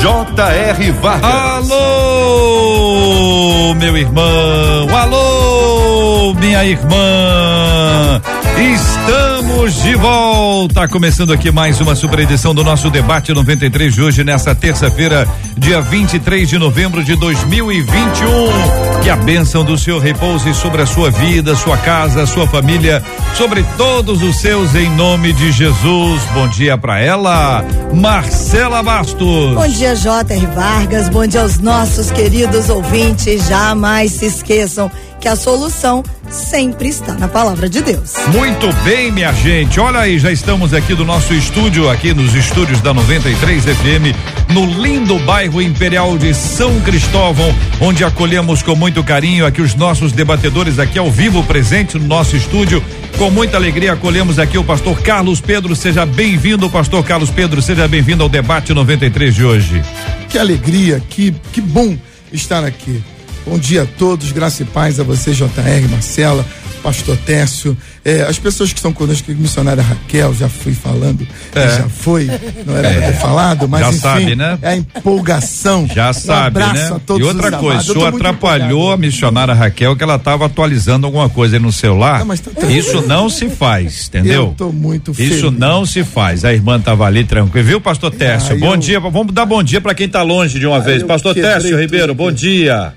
J.R. Vargas. Alô, meu irmão. Alô, minha irmã. Estamos de volta, começando aqui mais uma super edição do nosso debate 93 de hoje, nessa terça-feira, dia 23 de novembro de 2021. Que a bênção do Senhor repouse sobre a sua vida, sua casa, sua família, sobre todos os seus, em nome de Jesus. Bom dia para ela, Marcela Bastos. Bom dia, J.R. Vargas. Bom dia aos nossos queridos ouvintes. Jamais se esqueçam que a solução sempre está na palavra de Deus. Muito bem, minha gente. Olha aí, já estamos aqui do nosso estúdio, aqui nos estúdios da 93 FM, no lindo bairro Imperial de São Cristóvão, onde acolhemos com muito carinho aqui os nossos debatedores aqui ao vivo presente no nosso estúdio. Com muita alegria acolhemos aqui o pastor Carlos Pedro. Seja bem-vindo, pastor Carlos Pedro. Seja bem-vindo ao debate 93 de hoje. Que alegria, que que bom estar aqui. Bom dia a todos, graça e paz a você, JR, Marcela, Pastor Técio, eh, as pessoas que estão conosco, missionária Raquel, já fui falando, É. já foi, não era É. pra ter falado, mas Já enfim, sabe, né? é a empolgação. Já Um sabe, né? e outra coisa, muito atrapalhou a missionária Raquel que ela estava atualizando alguma coisa no celular. Não, tá. Isso não se faz, entendeu? Eu tô muito Isso feliz. não se faz. A irmã tava ali tranquilo, viu, pastor Técio? Ah, bom eu- dia, vamos dar bom dia para quem tá longe de uma vez. eu Pastor Técio Ribeiro, bom dia.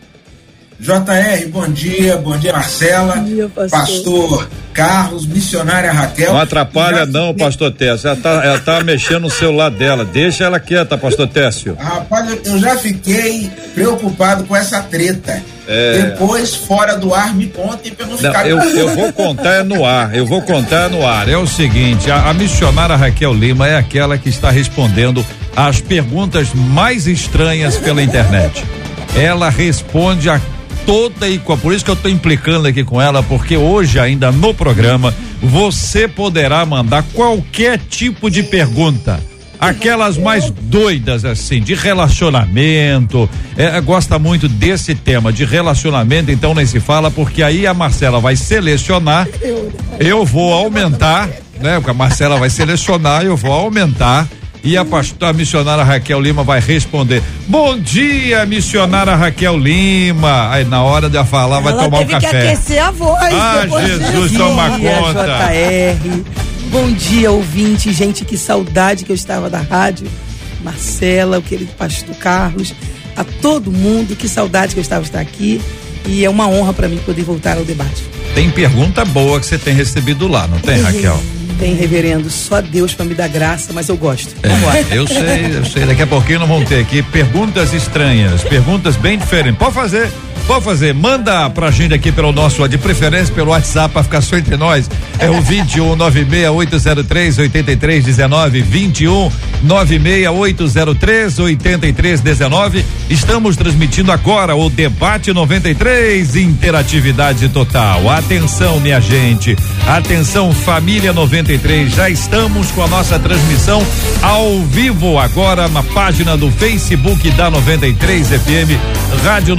JR, bom dia, bom dia Marcela, Bom dia, pastor. pastor Carlos, missionária Raquel. Não atrapalha não, pastor Técio. Ela tá, ela tá mexendo no celular dela. Deixa ela quieta, pastor Técio. Rapaz, eu- já fiquei preocupado com essa treta. É. Depois, fora do ar, me contem pra eu não Não, ficar. eu, eu vou contar é no ar, eu vou contar é no ar. É o seguinte, a, a missionária Raquel Lima é aquela que está respondendo as perguntas mais estranhas pela internet. Ela responde a toda e qual. Por isso que eu estou implicando aqui com ela, porque hoje ainda no programa você poderá mandar qualquer tipo de pergunta. Aquelas mais doidas, assim, de relacionamento. É, gosta muito desse tema de relacionamento, então nem se fala, porque aí a Marcela vai selecionar. Eu vou aumentar, né? Porque a Marcela vai selecionar, eu vou aumentar. E a pastora a missionária Raquel Lima vai responder. Bom dia, missionária Raquel Lima. Aí na hora de eu falar, vai Ela tomar um teve que café. aquecer a voz. Ah, Jesus, disso. toma Bom dia, conta. JR. Bom dia, ouvinte. Gente, que saudade que eu estava da rádio. Marcela, o querido pastor Carlos, a todo mundo, que saudade que eu estava de estar aqui. E é uma honra para mim poder voltar ao debate. Tem pergunta boa que você tem recebido lá, não tem, Raquel? Tem, reverendo, só Deus para me dar graça, mas eu gosto. Vamos lá. Eu sei, eu sei. Daqui a pouquinho nós vamos ter aqui perguntas estranhas, perguntas bem diferentes. Pode fazer, pode fazer. Manda pra gente aqui pelo nosso, de preferência pelo WhatsApp pra ficar só entre nós. É o 21 96803 8319 21 96803 8319. Estamos transmitindo agora o debate 93 interatividade total. Atenção, minha gente. Atenção, família 93. Já estamos com a nossa transmissão ao vivo agora na página do Facebook da 93 FM, Rádio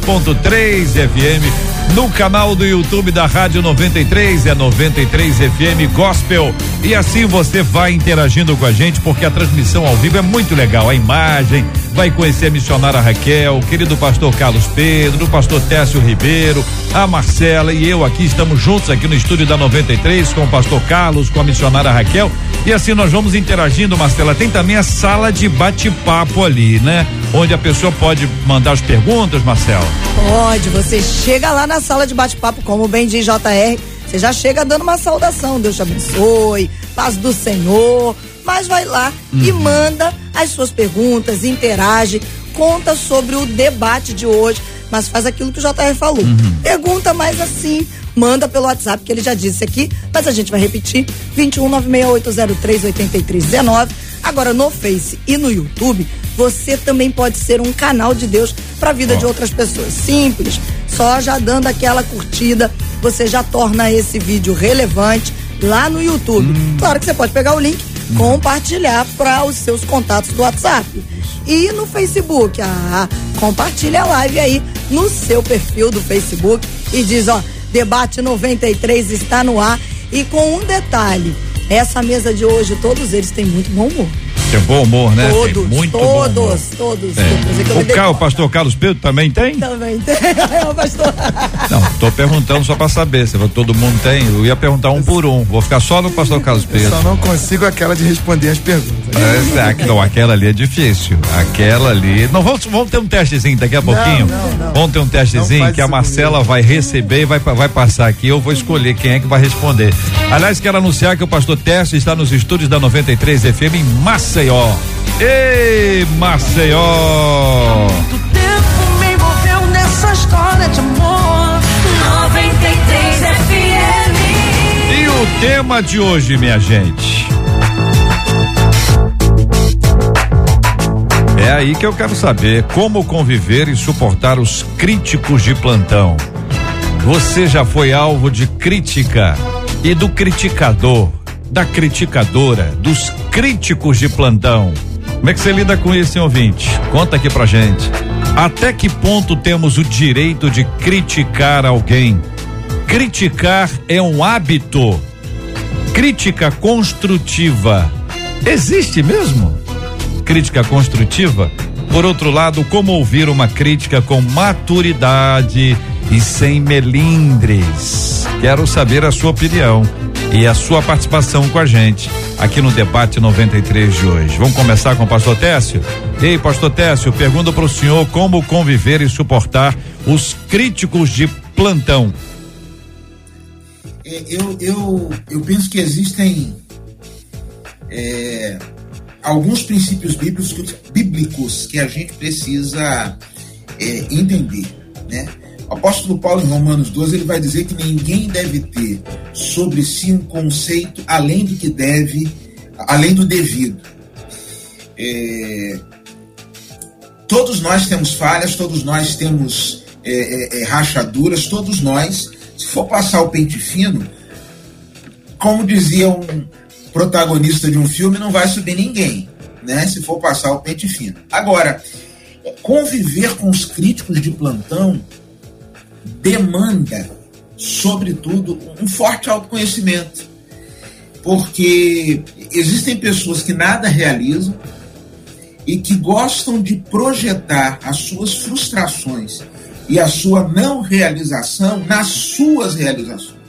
93.3 FM. No canal do YouTube da Rádio 93 é 93 FM Gospel. E assim você vai interagindo com a gente, porque a transmissão ao vivo é muito legal. A imagem, vai conhecer a missionária Raquel, o querido pastor Carlos Pedro, o pastor Técio Ribeiro, a Marcela e eu aqui estamos juntos aqui no estúdio da 93 com o pastor Carlos, com a missionária Raquel. E assim nós vamos interagindo, Marcela. Tem também a sala de bate-papo ali, né? Onde a pessoa pode mandar as perguntas, Marcela. Pode, você chega lá na sala de bate-papo, como bem diz JR, você já chega dando uma saudação, Deus te abençoe, paz do Senhor, mas vai lá e manda as suas perguntas, interage, conta sobre o debate de hoje, mas faz aquilo que o JR falou. Pergunta mais assim, manda pelo WhatsApp, que ele já disse aqui, mas a gente vai repetir, 21 96803 8319. Agora, no Face e no YouTube, você também pode ser um canal de Deus para a vida de outras pessoas. Simples, só já dando aquela curtida, você já torna esse vídeo relevante lá no YouTube. Hum. Claro que você pode pegar o link. Compartilhar para os seus contatos do WhatsApp. E no Facebook, ah, compartilha a live aí no seu perfil do Facebook e diz, ó, Debate 93 está no ar e com um detalhe, essa mesa de hoje, todos eles têm muito bom humor. Tem bom humor, né? Todos, tem muito todos, todos. É. O, pastor Carlos Pedro também tem? Também tem. É pastor. Não, tô perguntando só para saber se todo mundo tem. Eu ia perguntar um por um. Vou ficar só no pastor Carlos Pedro. Eu só não consigo aquela de responder as perguntas. É, não, aquela ali é difícil. Aquela ali. Não, vamos, vamos ter um testezinho daqui a pouquinho. Não, não, não. Vamos ter um testezinho que a Marcela comigo. vai receber e vai, vai passar aqui. Eu vou escolher quem é que vai responder. Aliás, quero anunciar que o pastor Tércio está nos estúdios da 93 FM em Maceió. Ei, Maceió! Muito tempo me envolveu nessa história de amor. 93 FM. E o tema de hoje, minha gente? É aí que eu quero saber como conviver e suportar os críticos de plantão. Você já foi alvo de crítica e do criticador, da criticadora, dos críticos de plantão. Como é que você lida com isso, hein, ouvinte? Conta aqui pra gente. Até que ponto temos o direito de criticar alguém? Criticar é um hábito. Crítica construtiva. Existe mesmo? Crítica construtiva? Por outro lado, como ouvir uma crítica com maturidade e sem melindres? Quero saber a sua opinião e a sua participação com a gente aqui no debate 93 de hoje. Vamos começar com o pastor Técio? Ei, pastor Técio, pergunto para o senhor como conviver e suportar os críticos de plantão. É, eu, eu, eu penso que existem é, alguns princípios bíblicos, bíblicos que a gente precisa é, entender, né? O apóstolo Paulo, em Romanos 12, ele vai dizer que ninguém deve ter sobre si um conceito além do que deve, além do devido. É, todos nós temos falhas, todos nós temos é, é, é, rachaduras, todos nós, se for passar o pente fino, como dizia um protagonista de um filme, não vai subir ninguém, né? Se for passar o pente fino. Agora, conviver com os críticos de plantão demanda, sobretudo, um forte autoconhecimento. Porque existem pessoas que nada realizam e que gostam de projetar as suas frustrações e a sua não realização nas suas realizações.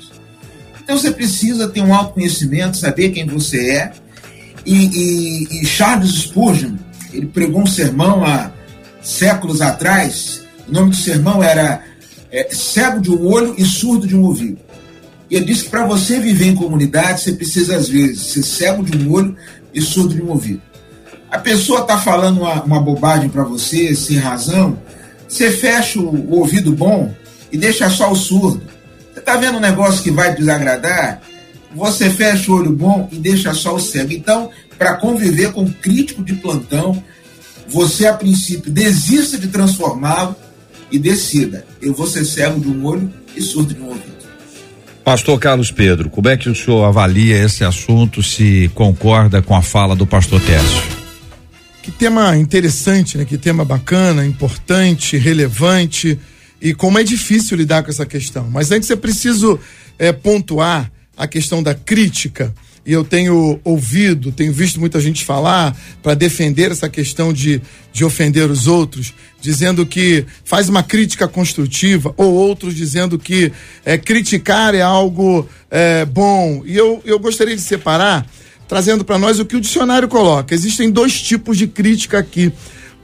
Então você precisa ter um autoconhecimento, saber quem você é. E, e, e Charles Spurgeon, ele pregou um sermão há séculos atrás. O nome do sermão era é, cego de um olho e surdo de um ouvido. E ele disse que para você viver em comunidade, você precisa, às vezes, ser cego de um olho e surdo de um ouvido. A pessoa está falando uma, uma bobagem para você, sem razão, você fecha o, o, ouvido bom e deixa só o surdo. Você está vendo um negócio que vai desagradar? Você fecha o olho bom e deixa só o cego. Então, para conviver com um crítico de plantão, você, a princípio, desista de transformá-lo e decida: eu vou ser cego de um olho e surdo de um ouvido. Pastor Carlos Pedro, como é que o senhor avalia esse assunto, se concorda com a fala do pastor Tércio? Que tema interessante, né? Que tema bacana, importante, relevante e como é difícil lidar com essa questão. Mas antes é preciso é, pontuar a questão da crítica e eu tenho ouvido, tenho visto muita gente falar para defender essa questão de, de ofender os outros, dizendo que faz uma crítica construtiva, ou outros dizendo que é, criticar é algo é, bom. E eu, eu gostaria de separar, trazendo para nós o que o dicionário coloca. Existem dois tipos de crítica aqui.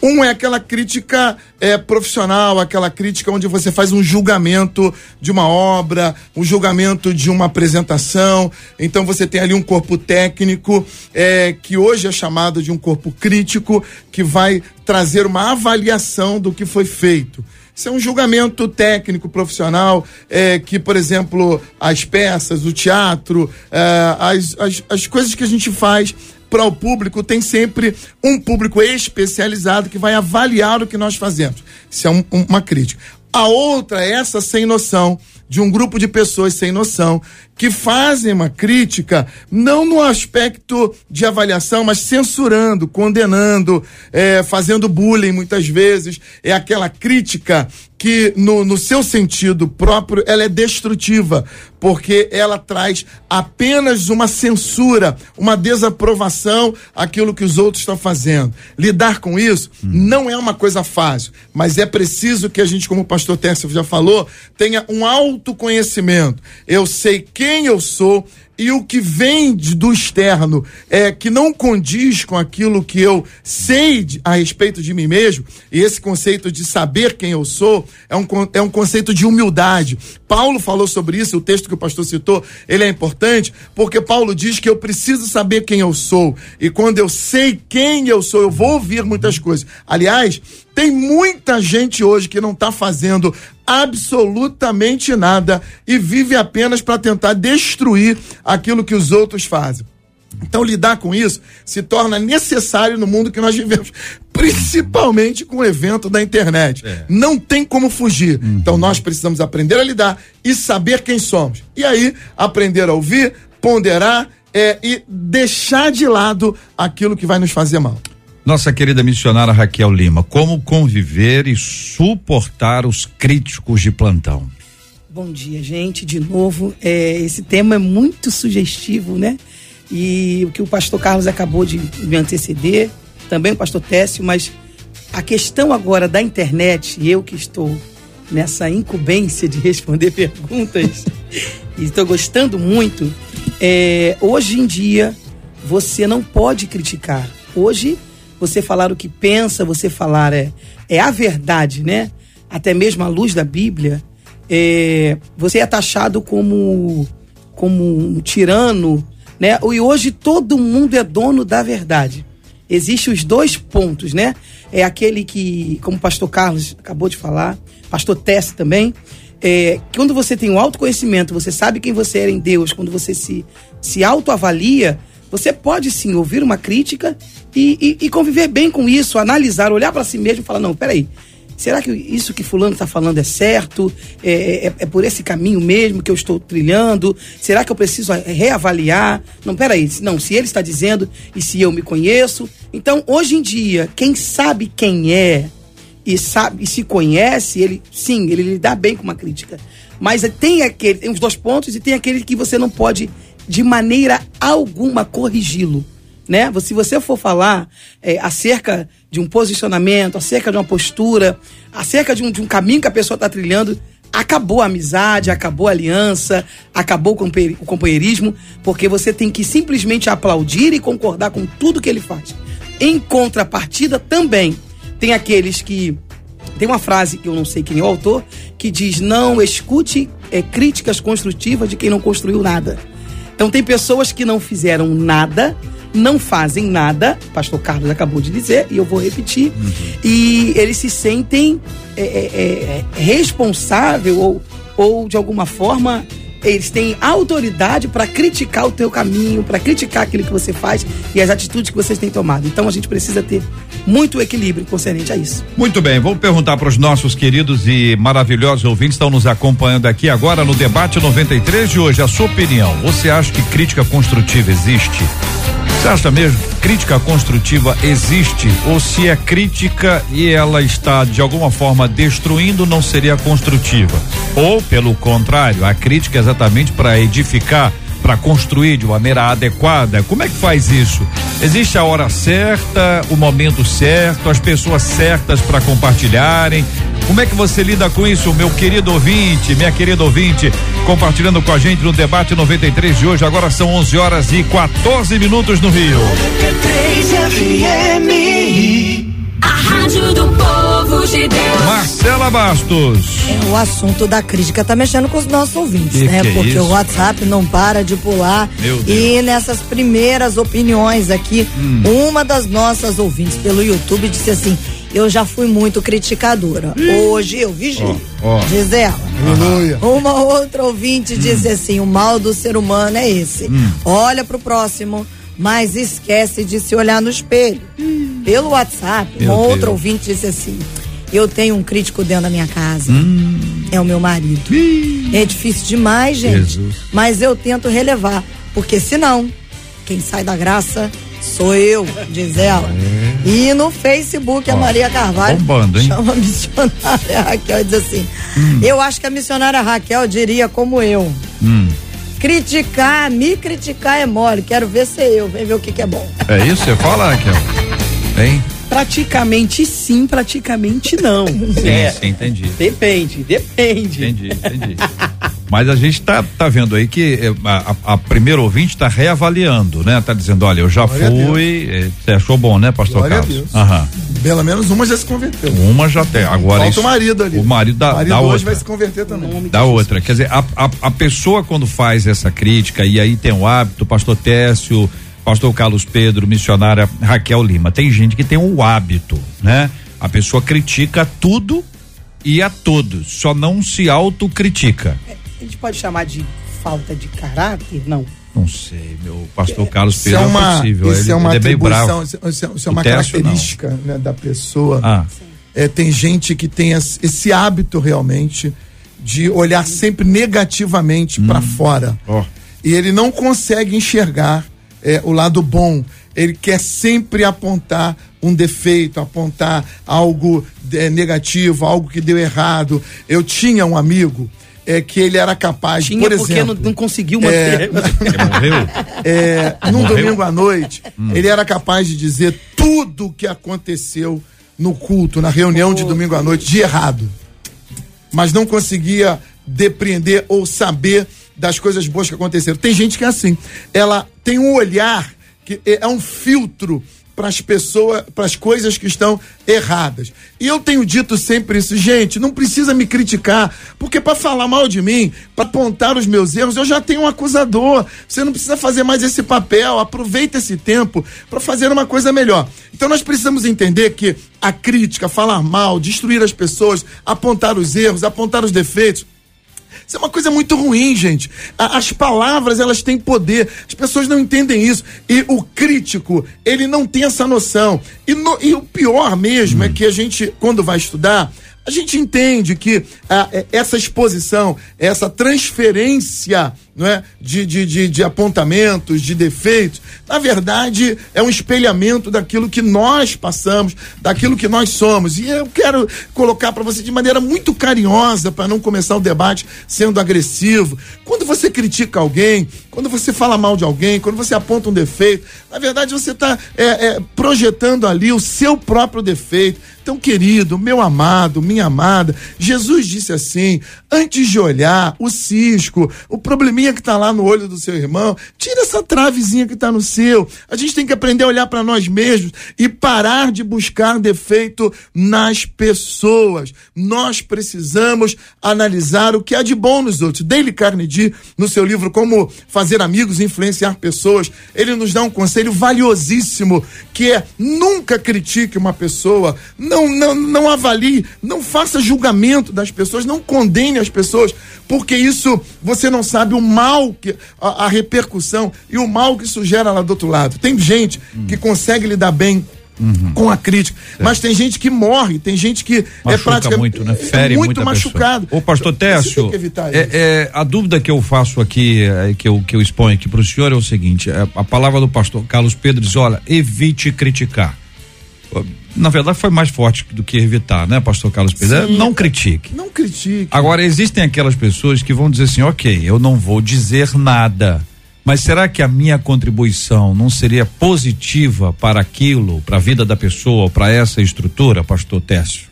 Um é aquela crítica é, profissional, aquela crítica onde você faz um julgamento de uma obra, um julgamento de uma apresentação. Então você tem ali um corpo técnico, é, que hoje é chamado de um corpo crítico, que vai trazer uma avaliação do que foi feito. Isso é um julgamento técnico, profissional, é, que, por exemplo, as peças, o teatro, é, as, as, as coisas que a gente faz para o público, tem sempre um público especializado que vai avaliar o que nós fazemos. Isso é um- um- uma crítica. A outra é essa sem noção, de um grupo de pessoas sem noção, que fazem uma crítica, não no aspecto de avaliação, mas censurando, condenando, eh, fazendo bullying muitas vezes. É aquela crítica que, no, no seu sentido próprio, ela é destrutiva, porque ela traz apenas uma censura, uma desaprovação àquilo que os outros estão fazendo. Lidar com isso não é uma coisa fácil, mas é preciso que a gente, como o pastor Tércio já falou, tenha um autoconhecimento. Eu sei quem eu sou e o que vem do externo é que não condiz com aquilo que eu sei de- a respeito de mim mesmo, e esse conceito de saber quem eu sou é um, é um conceito de humildade. Paulo falou sobre isso, o texto que o pastor citou, ele é importante, porque Paulo diz que eu preciso saber quem eu sou, e quando eu sei quem eu sou, eu vou ouvir muitas coisas. Aliás, tem muita gente hoje que não está fazendo absolutamente nada e vive apenas para tentar destruir aquilo que os outros fazem. Então, lidar com isso se torna necessário no mundo que nós vivemos, principalmente com o evento da internet. Não tem como fugir. Então, nós precisamos aprender a lidar e saber quem somos. E aí, aprender a ouvir, ponderar é, e deixar de lado aquilo que vai nos fazer mal. Nossa querida missionária Raquel Lima, como conviver e suportar os críticos de plantão? Bom dia, gente. De novo, é, esse tema é muito sugestivo, né? E o que o pastor Carlos acabou de me anteceder, também o pastor Técio, mas a questão agora da internet, eu que estou nessa incumbência de responder perguntas e estou gostando muito, é, hoje em dia você não pode criticar. Hoje, você falar o que pensa, você falar é, é a verdade, né? Até mesmo à luz da Bíblia, é, você é taxado como, como um tirano, né? E hoje todo mundo é dono da verdade. Existem os dois pontos, né? É aquele que, como o pastor Carlos acabou de falar, pastor Tess também, é, quando você tem um autoconhecimento, você sabe quem você é em Deus, quando você se, se autoavalia, você pode sim ouvir uma crítica e, e- e conviver bem com isso, analisar, olhar para si mesmo e falar: não, peraí, será que isso que Fulano está falando é certo? É, é- é por esse caminho mesmo que eu estou trilhando? Será que eu preciso reavaliar? Não, peraí, não, se ele está dizendo e se eu me conheço. Então, hoje em dia, quem sabe quem é, e sabe e se conhece, ele sim, ele lidar bem com uma crítica. Mas tem aquele, tem os dois pontos e tem aquele que você não pode de maneira alguma corrigi-lo, né? Se você for falar é, acerca de um posicionamento, acerca de uma postura, acerca de um, de um caminho que a pessoa está trilhando, acabou a amizade, acabou a aliança, acabou o companhe- o companheirismo, porque você tem que simplesmente aplaudir e concordar com tudo que ele faz. Em contrapartida, também tem aqueles que tem uma frase que eu não sei quem é o autor que diz: não escute é, críticas construtivas de quem não construiu nada. Então tem pessoas que não fizeram nada, não fazem nada, o pastor Carlos acabou de dizer, e eu vou repetir, e eles se sentem é, é, é, responsável ou, ou de alguma forma eles têm autoridade para criticar o teu caminho, para criticar aquilo que você faz e as atitudes que vocês têm tomado. Então a gente precisa ter muito equilíbrio concernente a isso. Muito bem, vou perguntar para os nossos queridos e maravilhosos ouvintes que estão nos acompanhando aqui agora no debate 93 de hoje. A sua opinião, você acha que crítica construtiva existe? Você acha mesmo crítica construtiva existe? Ou se é crítica e ela está de alguma forma destruindo, não seria construtiva? Ou, pelo contrário, a crítica é exatamente para edificar, para construir de maneira adequada? Como é que faz isso? Existe a hora certa, o momento certo, as pessoas certas para compartilharem? Como é que você lida com isso, meu querido ouvinte, minha querida ouvinte, compartilhando com a gente no debate 93 de hoje. Agora são 11 horas e 14 minutos no Rio. 93 FM. A rádio do povo de Deus. Marcela Bastos. É, o assunto da crítica tá mexendo com os nossos ouvintes, Que né? que é Porque isso? o WhatsApp não para de pular. Meu Deus. E nessas primeiras opiniões aqui, Hum. uma das nossas ouvintes pelo YouTube disse assim: Eu já fui muito criticadora. Hoje eu vigio. Ó, ó. Diz ela. Aleluia. Uma outra ouvinte Hum. disse assim: o mal do ser humano é esse. Olha pro próximo, mas esquece de se olhar no espelho. Pelo WhatsApp, um Meu outro Deus. ouvinte disse assim: Eu tenho um crítico dentro da minha casa. Hum. É o meu marido. É difícil demais, gente. Jesus. Mas eu tento relevar. Porque senão, quem sai da graça sou eu, diz ela. E no Facebook, a É. Ó, Maria Carvalho bombando, hein? chama a missionária Raquel e diz assim: Eu acho que a missionária Raquel diria como eu. Hum. Criticar, me criticar é mole. Quero ver ser eu. Vem ver o que, que é bom. É isso? Você fala, Raquel? Hein? Praticamente sim, praticamente não. Sim, É, sim, entendi. Depende, depende. Entendi, entendi. Mas a gente tá, tá vendo aí que eh, a, a, a primeira ouvinte tá reavaliando, né? Tá dizendo, olha, eu já Glória fui. eh, Você achou bom, né, pastor Glória Carlos? Aham. Pelo menos uma já se converteu. Uma já tem. Agora Falta isso, o marido ali. O marido da, o marido da hoje outra. vai se converter também. da outra. Quer dizer, a, a, a pessoa quando faz essa crítica, e aí tem o hábito, pastor Técio, pastor Carlos Pedro, missionária Raquel Lima, tem gente que tem o hábito, né? A pessoa critica tudo e a todos, só não se autocritica. A gente pode chamar de falta de caráter? Não. Não sei, meu pastor Carlos Isso Pedro é é, uma, possível. isso ele, é uma ele é meio atribuição, bravo. isso, isso é- isso é uma característica né, da pessoa. Ah, É, tem gente que tem esse esse hábito realmente de olhar sempre negativamente pra fora. ó. E ele não consegue enxergar é, o lado bom. Ele quer sempre apontar um defeito, apontar algo é, negativo, algo que deu errado. Eu tinha um amigo é, que ele era capaz, Tinha por porque exemplo, não, não conseguiu manter. Ele morreu? é, num Morreu? domingo à noite, ele era capaz de dizer tudo o que aconteceu no culto, na reunião de domingo à noite, de errado. Mas não conseguia depreender ou saber das coisas boas que aconteceram. Tem gente que é assim. Ela tem um olhar que é é um filtro para as pessoas, para as coisas que estão erradas. E eu tenho dito sempre isso, gente, não precisa me criticar, porque para falar mal de mim, para apontar os meus erros, eu já tenho um acusador. Você não precisa fazer mais esse papel, aproveita esse tempo para fazer uma coisa melhor. Então nós precisamos entender que a crítica, falar mal, destruir as pessoas, apontar os erros, apontar os defeitos, isso é uma coisa muito ruim, gente. A- As palavras, elas têm poder. As pessoas não entendem isso. E o crítico, ele não tem essa noção. E, no- e o pior mesmo é que a gente, quando vai estudar, a gente entende que ah, é- essa exposição, essa transferência não é, de, de, de, de apontamentos, de defeitos, na verdade é um espelhamento daquilo que nós passamos, daquilo que nós somos. E eu quero colocar para você de maneira muito carinhosa, para não começar o debate sendo agressivo. Quando você critica alguém, quando você fala mal de alguém, quando você aponta um defeito, na verdade você está projetando ali o seu próprio defeito. Então, querido, meu amado, minha amada, Jesus disse assim: antes de olhar o cisco, o probleminha que está lá no olho do seu irmão, tira essa travezinha que está no seu. A gente tem que aprender a olhar para nós mesmos e parar de buscar defeito nas pessoas. Nós precisamos analisar o que há de bom nos outros. Dale Carnegie, no seu livro Como Fazer Amigos e Influenciar Pessoas, ele nos dá um conselho valiosíssimo que é nunca critique uma pessoa, não, não, não avalie, não faça julgamento das pessoas, não condene as pessoas, porque isso você não sabe o mal que a, a repercussão e o mal que isso gera lá do outro lado. Tem gente que consegue lidar bem com a crítica, mas tem gente que morre, tem gente que é Machuca praticamente muito, né? Fere é muito machucado. Pessoa. Ô, pastor Técio, é, é, a dúvida que eu faço aqui, é, que, eu, que eu exponho aqui para o senhor é o seguinte: é, a palavra do pastor Carlos Pedro diz: olha, evite criticar. Na verdade, foi mais forte do que evitar, né, pastor Carlos Pedro? Sim. não critique. Não critique. Agora, existem aquelas pessoas que vão dizer assim: ok, eu não vou dizer nada. Mas será que a minha contribuição não seria positiva para aquilo, para a vida da pessoa, para essa estrutura, pastor Técio?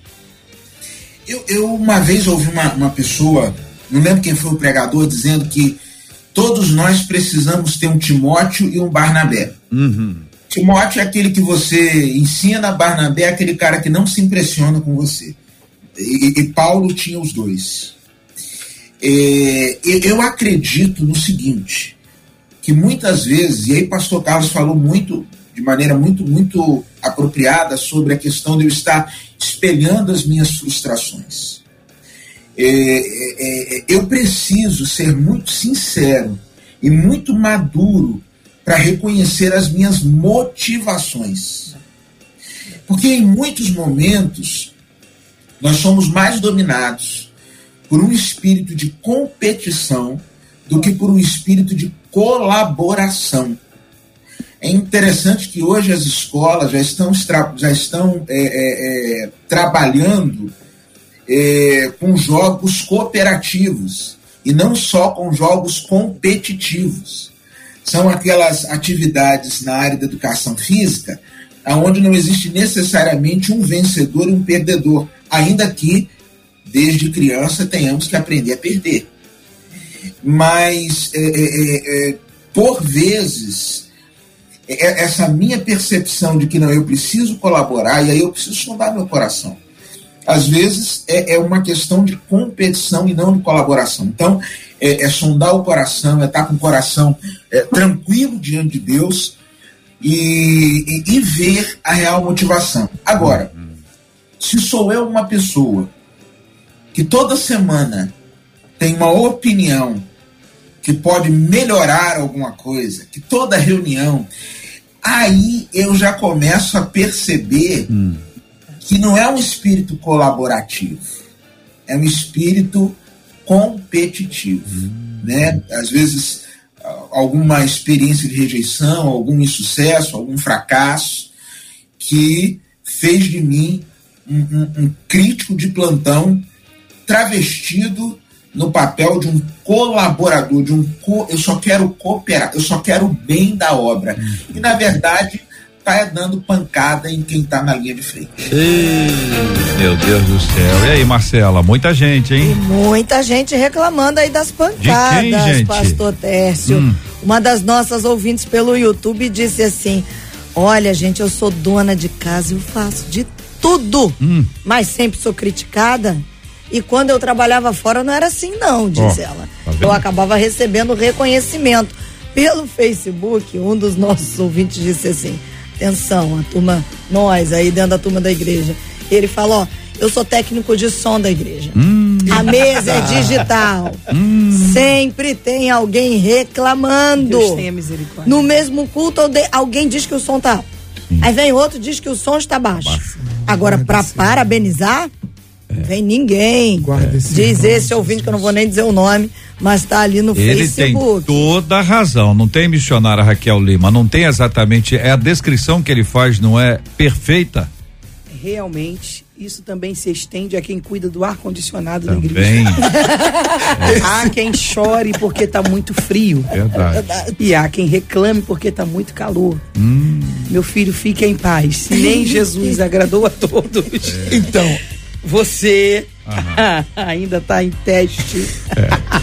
Eu, eu uma vez ouvi uma, uma pessoa, não lembro quem foi o pregador, dizendo que todos nós precisamos ter um Timóteo e um Barnabé. Timóteo é aquele que você ensina, Barnabé é aquele cara que não se impressiona com você. E, e Paulo tinha os dois. É, eu acredito no seguinte, que muitas vezes, e aí pastor Carlos falou muito, de maneira muito, muito apropriada sobre a questão de eu estar espelhando as minhas frustrações. É, é, é, eu preciso ser muito sincero e muito maduro para reconhecer as minhas motivações. Porque em muitos momentos nós somos mais dominados por um espírito de competição do que por um espírito de colaboração. É interessante que hoje as escolas já estão, já estão é, é, é, trabalhando é, com jogos cooperativos e não só com jogos competitivos. São aquelas atividades na área da educação física onde não existe necessariamente um vencedor e um perdedor, ainda que desde criança tenhamos que aprender a perder. Mas, é, é, é, por vezes, é, essa minha percepção de que não, eu preciso colaborar e aí eu preciso sondar meu coração. Às vezes é, é uma questão de competição e não de colaboração. Então, é, é sondar o coração, é estar com o coração é, tranquilo diante de Deus e, e, e, ver a real motivação. Agora, se sou eu uma pessoa que toda semana tem uma opinião que pode melhorar alguma coisa, que toda reunião, aí eu já começo a perceber hum. que não é um espírito colaborativo, é um espírito competitivo, hum. né? Às vezes alguma experiência de rejeição, algum insucesso, algum fracasso que fez de mim um, um, um crítico de plantão travestido no papel de um colaborador, de um co eu só quero cooperar, eu só quero o bem da obra. E na verdade está dando pancada em quem está na linha de frente. Ei, meu Deus do céu. E aí, Marcela, muita gente, hein? E muita gente reclamando aí das pancadas, de quem, gente? pastor Tércio. Hum. Uma das nossas ouvintes pelo YouTube disse assim: Olha, gente, eu sou dona de casa e eu faço de tudo, hum. mas sempre sou criticada. E quando eu trabalhava fora não era assim, não, diz oh, ela. Tá eu acabava recebendo reconhecimento. Pelo Facebook, um dos nossos ouvintes disse assim: atenção, a turma, nós aí dentro da turma da igreja. Ele falou, ó, eu sou técnico de som da igreja. Hum. A mesa é digital. Hum. Sempre tem alguém reclamando. Deus tenha misericórdia. No mesmo culto, alguém diz que o som tá alto. Aí vem outro diz que o som está baixo. baixo. Agora, para parabenizar, é. vem ninguém. Guarda esse Diz nome, esse ouvinte, que eu não vou nem dizer o nome, mas está ali no Ele Facebook. tem toda a razão, não tem missionária Raquel Lima, não tem exatamente, é a descrição que ele faz, não é perfeita? Realmente, isso também se estende a quem cuida do ar-condicionado na igreja. é. Há quem chore porque está muito frio. Verdade. E há quem reclame porque está muito calor. Hum. Meu filho, fique em paz. Nem Jesus agradou a todos. É. Então, você ainda está em teste.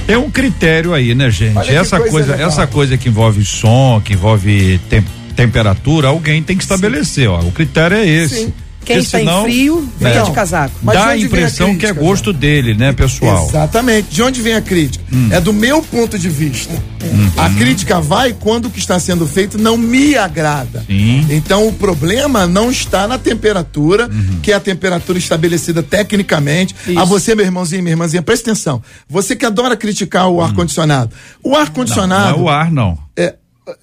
É. um critério aí, né, gente? Olha essa coisa, coisa essa coisa que envolve som, que envolve tem, temperatura, alguém tem que estabelecer, ó. O critério é esse. Sim. Quem está em frio, fica é. de casaco. Mas Dá a impressão a crítica, que é gosto dele, né, pessoal? Exatamente. De onde vem a crítica? Hum. É do meu ponto de vista. Hum. A crítica vai quando o que está sendo feito não me agrada. Sim. Então o problema não está na temperatura, uhum. que é a temperatura estabelecida tecnicamente. Isso. A você, meu irmãozinho, minha irmãzinha, presta atenção. Você que adora criticar o hum. ar-condicionado. O ar-condicionado. Não, não é o ar, não. É,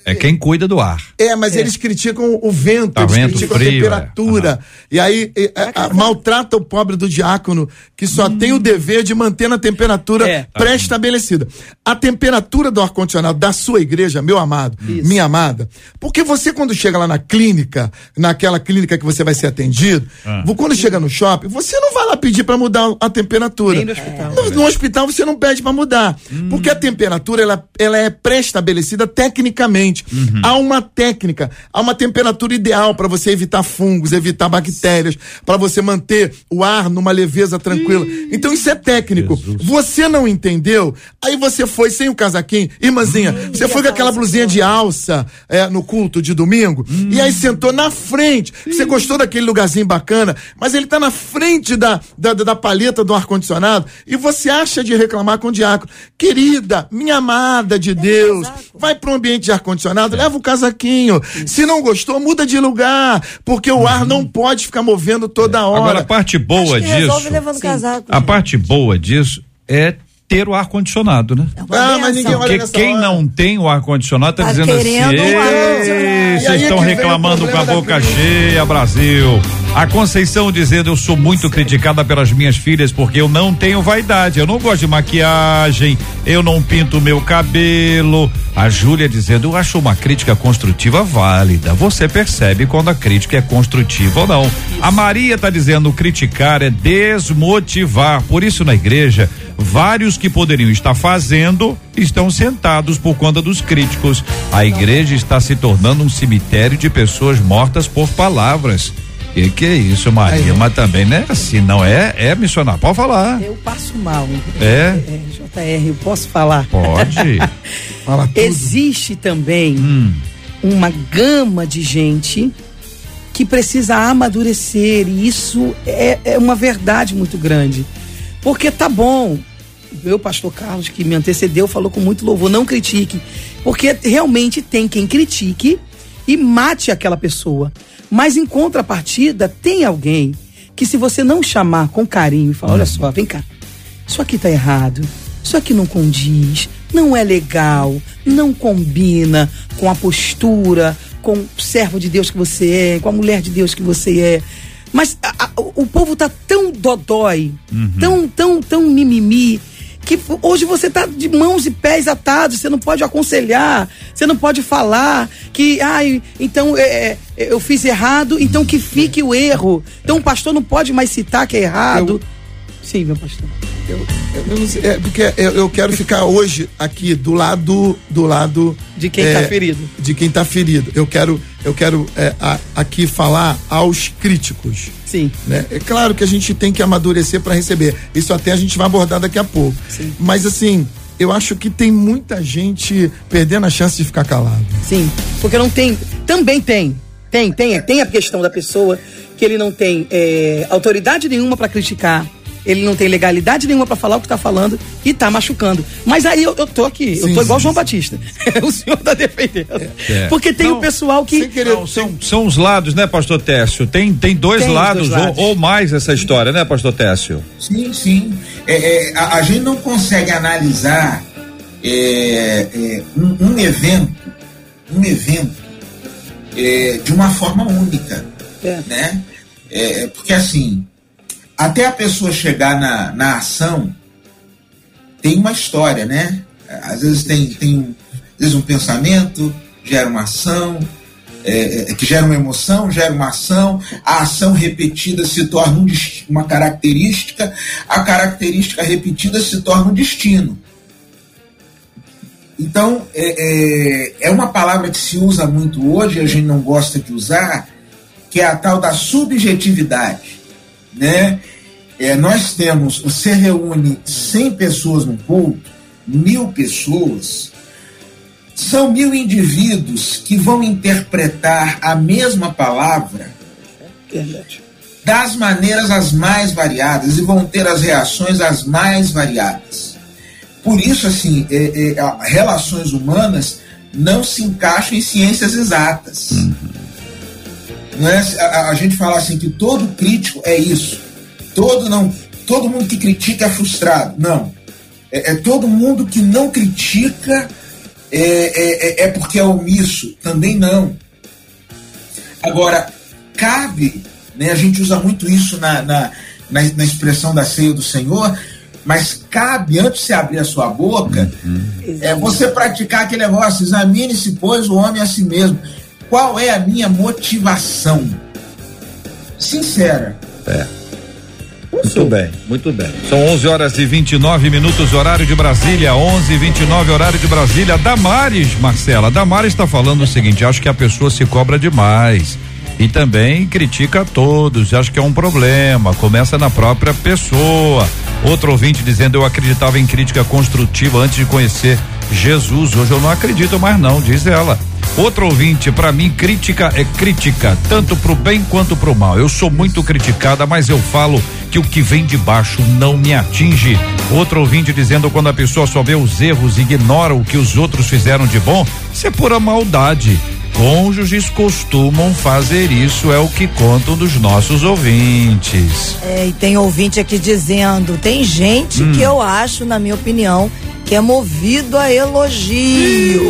é quem cuida do ar. É, mas é. eles criticam o vento, tá eles vento criticam frio, a temperatura. É. E aí e, a, a, maltrata o pobre do diácono, que só hum. tem o dever de manter na temperatura é. pré-estabelecida. A temperatura do ar-condicionado da sua igreja, meu amado, Isso. minha amada, porque você quando chega lá na clínica, naquela clínica que você vai ser atendido, ah. quando chega no shopping, você não vai lá pedir para mudar a temperatura. Nem no hospital. No, no hospital você não pede para mudar, hum. porque a temperatura ela, ela é pré-estabelecida tecnicamente Uhum. Há uma técnica, há uma temperatura ideal para você evitar fungos, evitar bactérias, para você manter o ar numa leveza tranquila. Ih, então isso é técnico. Jesus. Você não entendeu? Aí você foi sem o casaquinho, irmãzinha, hum, você foi com aquela blusinha de alça é, no culto de domingo hum. e aí sentou na frente. Você gostou daquele lugarzinho bacana, mas ele tá na frente da, da, da paleta do ar-condicionado e você acha de reclamar com o diácono. Querida, minha amada de Deus, vai para um ambiente de ar-condicionado, leva o casaquinho. Se não gostou, muda de lugar, porque o ar não pode ficar movendo toda hora. Agora, a parte boa disso. Resolve levando casaco. A parte boa disso é ter o ar-condicionado, né? É Ah, mas ninguém olha Porque nessa quem hora. não tem o ar-condicionado tá, Tá dizendo assim, um aí vocês é estão reclamando com a boca cheia, Brasil. A Conceição dizendo, eu sou muito criticada pelas minhas filhas porque eu não tenho vaidade, eu não gosto de maquiagem, eu não pinto meu cabelo. A Júlia dizendo, eu acho uma crítica construtiva válida. Você percebe quando a crítica é construtiva ou não. A Maria tá dizendo, criticar é desmotivar. Por isso na igreja, vários que poderiam estar fazendo estão sentados por conta dos críticos. A igreja está se tornando um cemitério de pessoas mortas por palavras. Que que é isso, Maria? Mas também, né? Assim, não é, é missionário. Pode falar. Eu passo mal. É? JR, eu posso falar? Pode. Fala tudo. Existe também Hum. uma gama de gente que precisa amadurecer e isso é, é uma verdade muito grande. Porque tá bom, meu pastor Carlos que me antecedeu falou com muito louvor, não critique, porque realmente tem quem critique e mate aquela pessoa. Mas em contrapartida, tem alguém que se você não chamar com carinho e falar, olha só, vem cá, isso aqui tá errado, isso aqui não condiz, não é legal, não combina com a postura, com o servo de Deus que você é, com a mulher de Deus que você é. Mas a- a- o povo tá tão dodói, tão, tão, tão mimimi, que hoje você tá de mãos e pés atados, você não pode aconselhar, você não pode falar que, ai, então é, é, eu fiz errado, então que fique o erro. Então o pastor não pode mais citar que é errado. Sim, meu pastor. Eu, eu sei, é porque eu, eu quero ficar hoje aqui do lado do lado De quem é, tá ferido. De quem tá ferido. Eu quero eu quero é, a- aqui falar aos críticos. Sim. né? É claro que a gente tem que amadurecer para receber. Isso até a gente vai abordar daqui a pouco. Sim. Mas assim, eu acho que tem muita gente perdendo a chance de ficar calado. Sim, porque não tem. Também tem. Tem, tem, tem a questão da pessoa que ele não tem é, autoridade nenhuma para criticar. Ele não tem legalidade nenhuma para falar o que tá falando e tá machucando. Mas aí eu, eu tô aqui, eu Sim, tô igual sim, João sim. Batista. o senhor tá defendendo. É. Porque tem Não, o pessoal que. sem querer- Não, são, são os lados, né, pastor Técio? Tem, tem dois Tem os lados, dois lados. Ou, ou mais essa história, né, pastor Técio? Sim, sim. É, é, a, a gente não consegue analisar é, é, um, um evento, um evento é, de uma forma única, É. né? É, porque assim, até a pessoa chegar na, na ação, tem uma história, né? Às vezes tem, tem às vezes um pensamento, gera uma ação, é, é, que gera uma emoção, gera uma ação, a ação repetida se torna um uma característica, a característica repetida se torna um destino. Então, é, é, é uma palavra que se usa muito hoje, a gente não gosta de usar, que é a tal da subjetividade. Né? É, nós temos, você reúne 100 pessoas no culto, mil pessoas, são mil indivíduos que vão interpretar a mesma palavra Verdade. das maneiras as mais variadas e vão ter as reações as mais variadas. Por isso, assim, é, é, relações humanas não se encaixam em ciências exatas. Não é? a, a- gente fala assim que todo crítico é isso. Todo não, todo mundo que critica é frustrado. Não. É, é todo mundo que não critica é, é, é- é porque é omisso. Também não. Agora, cabe, né, a gente usa muito isso na, na, na, na expressão da ceia do Senhor, mas cabe, antes de você abrir a sua boca, é você praticar aquele negócio, examine-se, pois, o homem a si mesmo. Qual é a minha motivação? Sincera. Muito bem, muito bem. São 11 horas e 29 minutos, horário de Brasília. 11 e 29 horário de Brasília. Damares, Marcela. Damares está falando o seguinte: acho que a pessoa se cobra demais. E também critica a todos. Acho que é um problema. Começa na própria pessoa. Outro ouvinte dizendo: eu acreditava em crítica construtiva antes de conhecer Jesus. Hoje eu não acredito mais, não, diz ela. Outro ouvinte, para mim, crítica é crítica, tanto pro bem quanto pro mal. Eu sou muito criticada, mas eu falo que o que vem de baixo não me atinge. Outro ouvinte dizendo quando a pessoa só vê os erros e ignora o que os outros fizeram de bom, isso é pura maldade. Cônjuges costumam fazer isso, é o que contam dos nossos ouvintes. É, e tem ouvinte aqui dizendo, tem gente Hum. que eu acho, na minha opinião, que é movido a elogio.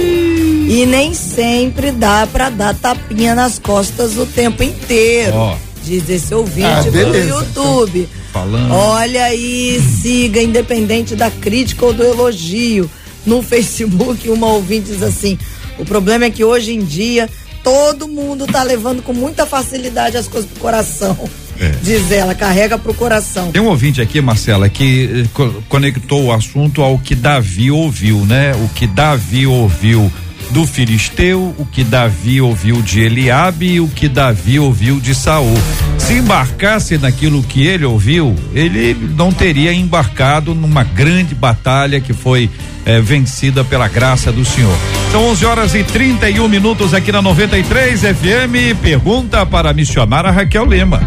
E nem sempre dá pra dar tapinha nas costas o tempo inteiro. Ó. Diz esse ouvinte Ah, do. YouTube. Falando. Olha aí, siga, independente da crítica ou do elogio. No Facebook, uma ouvinte diz assim: o problema é que hoje em dia todo mundo tá levando com muita facilidade as coisas pro coração. É. Diz ela, carrega pro coração. Tem um ouvinte aqui, Marcela, que eh, co- conectou o assunto ao que Davi ouviu, né? O que Davi ouviu do Filisteu, o que Davi ouviu de Eliabe e o que Davi ouviu de Saul. Se embarcasse naquilo que ele ouviu, ele não teria embarcado numa grande batalha que foi eh, vencida pela graça do Senhor. São 11 horas e 31 minutos aqui na 93 FM. Pergunta para a missionária Raquel Lima.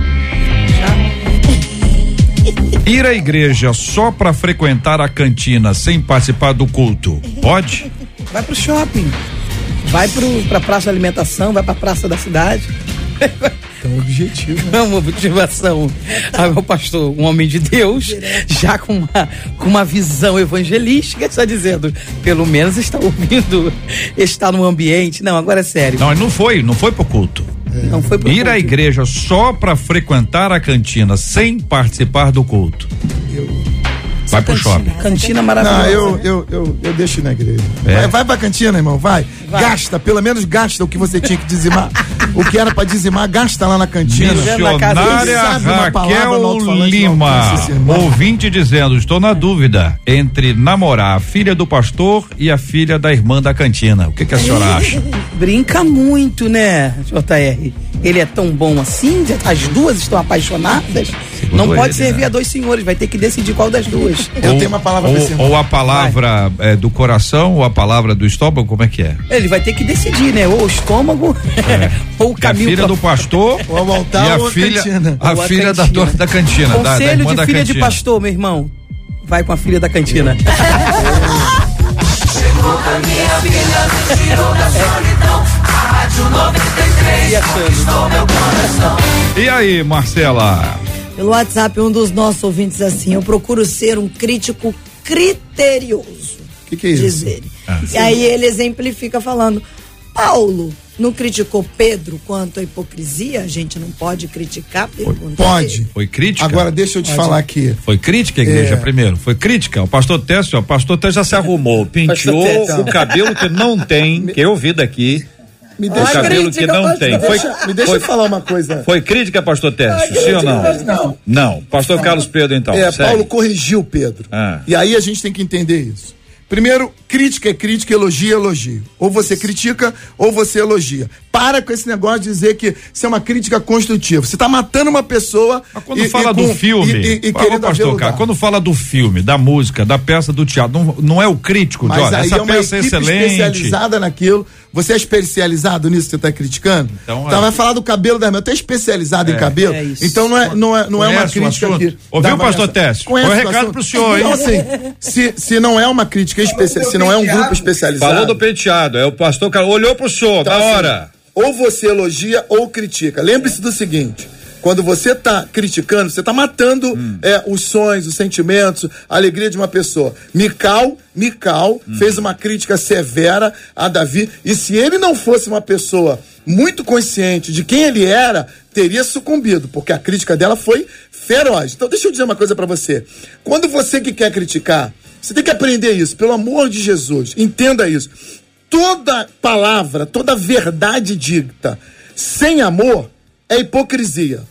Ir à igreja só para frequentar a cantina sem participar do culto, pode? Vai pro shopping. Vai pro, pra praça de alimentação, vai pra praça da cidade. Então, objetivo. É uma motivação. Ah, meu pastor, um homem de Deus, já com uma, com uma visão evangelística, está dizendo, pelo menos está ouvindo, está no ambiente. Não, agora é sério. Não, ele não foi, não foi pro culto. Não foi Ir à igreja só para frequentar a cantina sem participar do culto. Vai pro shopping. Cantina Não, maravilhosa. eu, eu, eu, eu deixo na igreja. É. Vai, vai pra cantina, irmão, vai. Gasta, pelo menos gasta o que você tinha que dizimar. o que era pra dizimar, gasta lá na cantina. Missionária Raquel não Lima, ouvinte dizendo, estou na dúvida entre namorar a filha do pastor e a filha da irmã da cantina. O que, que a senhora acha? Brinca muito, né, JR? Ele é tão bom assim? As duas estão apaixonadas? Segundo não pode ele, servir né? a dois senhores, vai ter que decidir qual das duas. Eu tenho uma palavra ou, pra esse irmão. ou a palavra é, do coração ou a palavra do estômago, como é que é? Ele vai ter que decidir, né? Ou o estômago, ou o Que a caminho filha pra- do pastor Ou ao altar e a ou a filha, cantina. a Ou a filha da cantina. dona da cantina, da, da Conselho irmã de da filha de cantina. pastor, meu irmão. Vai com a filha da cantina. E achando. E aí, Marcela? Pelo WhatsApp, um dos nossos ouvintes assim, eu procuro ser um crítico criterioso. O que, que é isso? diz ele. Ah. E aí ele exemplifica falando: Paulo não criticou Pedro quanto à hipocrisia? A gente não pode criticar? Pergunta Pode. ele. Foi crítica? Agora, deixa eu te falar aqui. Foi crítica igreja É. primeiro? Foi crítica? O pastor Técio, o pastor Técio já se arrumou, penteou o cabelo que não tem, que eu vi daqui. Me O deixa, cabelo que crítica, não pastor. tem. Foi, me deixa foi, falar uma coisa. foi crítica, pastor Técio? Sim ou não? Não. Não. Pastor Carlos Pedro, então. É, segue. Paulo corrigiu Pedro. Ah. E aí a gente tem que entender isso. Primeiro, crítica é crítica, elogio é elogio. Ou você critica ou você elogia. Para com esse negócio de dizer que isso é uma crítica construtiva. Você está matando uma pessoa. Mas quando e- fala e do com- filme, E, e, e pastor. Carlos, quando fala do filme, da música, da peça do teatro, não, não é o crítico, de, Mas olha, aí essa é uma peça é equipe excelente. especializada naquilo. Você é especializado nisso que você está criticando? Então, Então, é. vai falar do cabelo da irmã. Tu é especializado em cabelo? é isso. então não é, não é, não é uma o crítica aqui. Ouviu, pastor? Conhece Foi o recado assunto. pro senhor, hein? Então, assim, se, se não é uma crítica especial, se não é um grupo especializado. Falou do penteado, é o pastor Carlos, olhou pro senhor, Então, da assim, hora. Ou você elogia ou critica. Lembre-se do seguinte: quando você está criticando, você está matando Hum. é, os sonhos, os sentimentos, a alegria de uma pessoa. Mical, Mical Hum. fez uma crítica severa a Davi, e se ele não fosse uma pessoa muito consciente de quem ele era, teria sucumbido, porque a crítica dela foi feroz. Então, deixa eu dizer uma coisa para você. Quando você que quer criticar, você tem que aprender isso, pelo amor de Jesus. Entenda isso toda palavra, toda verdade dita sem amor é hipocrisia.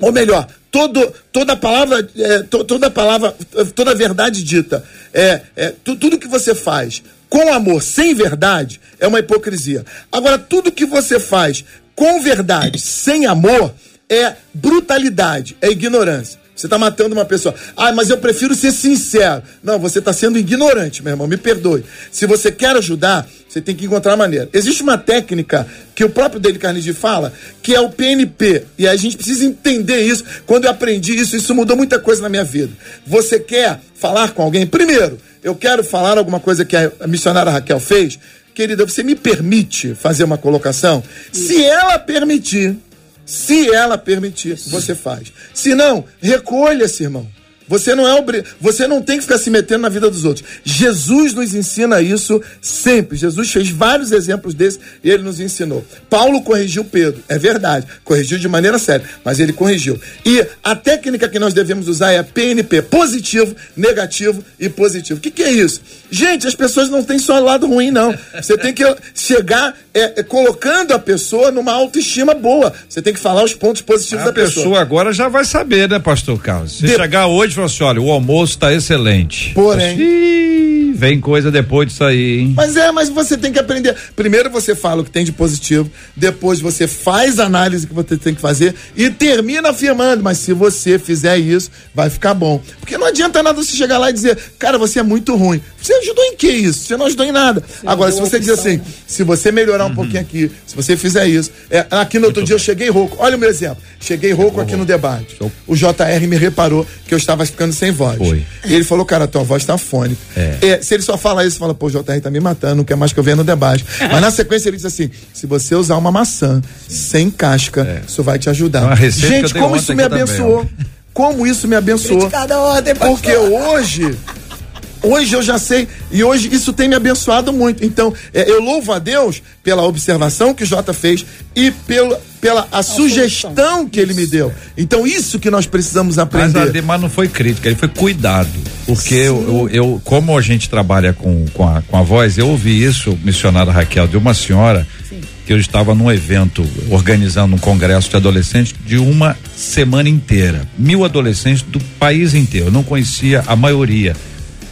Ou melhor, todo, toda palavra, é, to- toda palavra, toda verdade dita, é, é tu- tudo que você faz com amor, sem verdade, é uma hipocrisia. Agora, tudo que você faz com verdade, sem amor, é brutalidade, é ignorância. Você está matando uma pessoa. Ah, mas eu prefiro ser sincero. Não, você está sendo ignorante, meu irmão. Me perdoe. Se você quer ajudar, você tem que encontrar maneira. Existe uma técnica que o próprio Dale Carnegie fala, que é o PNP. E a gente precisa entender isso. Quando eu aprendi isso, isso mudou muita coisa na minha vida. Você quer falar com alguém? Primeiro, eu quero falar alguma coisa que a missionária Raquel fez, querida, você me permite fazer uma colocação? Se ela permitir, se ela permitir, você faz. Se não, recolha-se, irmão. Você não é obri... você não tem que ficar se metendo na vida dos outros. Jesus nos ensina isso sempre. Jesus fez vários exemplos desses e ele nos ensinou. Paulo corrigiu Pedro, é verdade, corrigiu de maneira séria, mas ele corrigiu. E a técnica que nós devemos usar é PNP, positivo, negativo e positivo. O que, que é isso? Gente, as pessoas não têm só lado ruim, não. Você tem que chegar é, é, colocando a pessoa numa autoestima boa. Você tem que falar os pontos positivos A da pessoa. pessoa agora já vai saber, né, pastor Carlos? Se De- chegar hoje falar assim, olha, o almoço está excelente. Porém. Ih, vem coisa depois disso aí, hein? Mas é, mas você tem que aprender. Primeiro você fala o que tem de positivo, depois você faz a análise que você tem que fazer e termina afirmando. Mas se você fizer isso, vai ficar bom. Porque não adianta nada você chegar lá e dizer, cara, você é muito ruim. Você ajudou em que isso? Você não ajudou em nada. Agora, se você opção, assim, se você melhorar um pouquinho aqui, se você fizer isso. É, aqui no outro dia eu cheguei rouco. Olha o meu exemplo. Cheguei rouco aqui no debate. O JR me reparou que eu estava ficando sem voz. Foi. E ele falou, cara, tua voz tá fônica. É. se ele só fala isso, fala, pô, o JR tá me matando, não quer mais que eu venha no debate. Mas na sequência ele diz assim: se você usar uma maçã sem casca, isso vai te ajudar. É Gente, como isso me aqui também, abençoou. Como isso me abençoou. Criticada pastor. Porque hoje. Hoje eu já sei, e hoje isso tem me abençoado muito. Então, é, eu louvo a Deus pela observação que o Jota fez e pela, pela a sugestão que ele me deu. Então, isso que nós precisamos Mas, aprender. Ademar, não foi crítica, ele foi cuidado. Porque eu, eu, eu- como a gente trabalha com, com, a, com a voz, eu ouvi isso, missionária Raquel, de uma senhora que eu estava num evento organizando um congresso de adolescentes de uma semana inteira. Mil adolescentes do país inteiro. Eu não conhecia a maioria.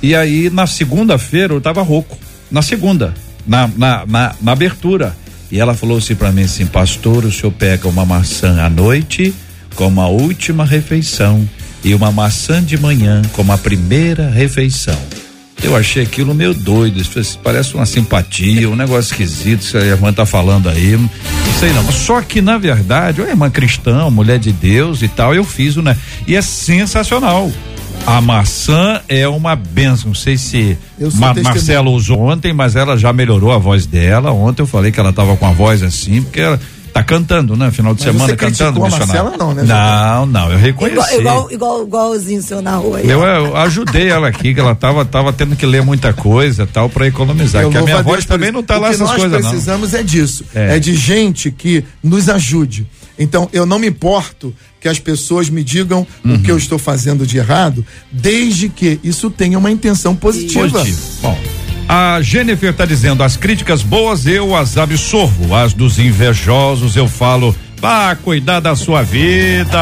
E aí, na segunda-feira, eu estava rouco. Na segunda, na, na, na, na abertura. E ela falou assim para mim assim, pastor, o senhor pega uma maçã à noite como a última refeição e uma maçã de manhã como a primeira refeição. Eu achei aquilo meio doido, isso parece uma simpatia, um negócio esquisito, isso a irmã tá falando aí, não sei não. Só que na verdade, uma irmã cristã, mulher de Deus e tal, eu fiz né? E é sensacional. A maçã é uma benção. Não sei se Ma testemunha. Marcela usou ontem, mas ela já melhorou a voz dela. Ontem eu falei que ela tava com a voz assim, porque ela tá cantando, né? Final de Mas semana você cantando, a. Marcela, não, né, Não, não, eu reconheci. Igual, igual, igual, igualzinho o seu na rua aí. Eu, eu ajudei ela aqui, que ela tava, tava tendo que ler muita coisa tal para economizar. Eu Porque a minha voz também não tá o lá que essas nós coisas, não. precisamos é disso. É. É. de gente que nos ajude. Então, eu não me importo que as pessoas me digam Uhum. o que eu estou fazendo de errado, desde que isso tenha uma intenção positiva. Positivo. Bom, a Jennifer tá dizendo: as críticas boas eu as absorvo, as dos invejosos eu falo, vá cuidar da sua vida.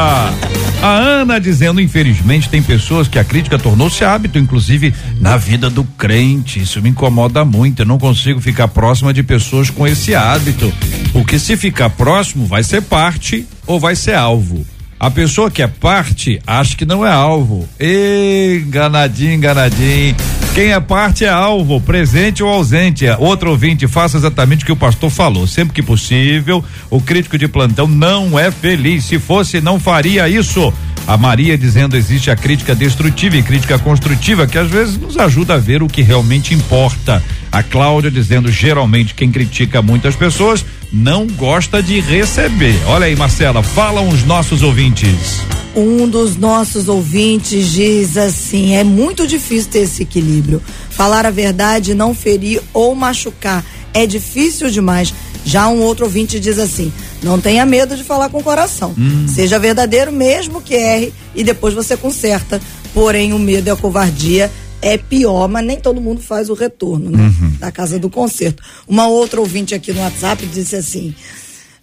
A Ana dizendo: infelizmente, tem pessoas que a crítica tornou-se hábito, inclusive na vida do crente. Isso me incomoda muito. Eu não consigo ficar próxima de pessoas com esse hábito. Porque se ficar próximo, vai ser parte ou vai ser alvo. A pessoa que é parte acha que não é alvo. Enganadinho, enganadinho. Quem é parte é alvo, presente ou ausente. Outro ouvinte, faça exatamente o que o pastor falou. Sempre que possível, o crítico de plantão não é feliz. Se fosse, não faria isso. A Maria dizendo existe a crítica destrutiva e crítica construtiva, que às vezes nos ajuda a ver o que realmente importa. A Cláudia dizendo geralmente quem critica muitas pessoas não gosta de receber. Olha aí, Marcela, falam os nossos ouvintes. Um dos nossos ouvintes diz assim: é muito difícil ter esse equilíbrio. Falar a verdade, não ferir ou machucar. É difícil demais. Já um outro ouvinte diz assim: não tenha medo de falar com o coração. Seja verdadeiro, mesmo que erre, e depois você conserta. Porém, o medo e a covardia é pior, mas nem todo mundo faz o retorno, né? Da casa do concerto. Uma outra ouvinte aqui no WhatsApp disse assim: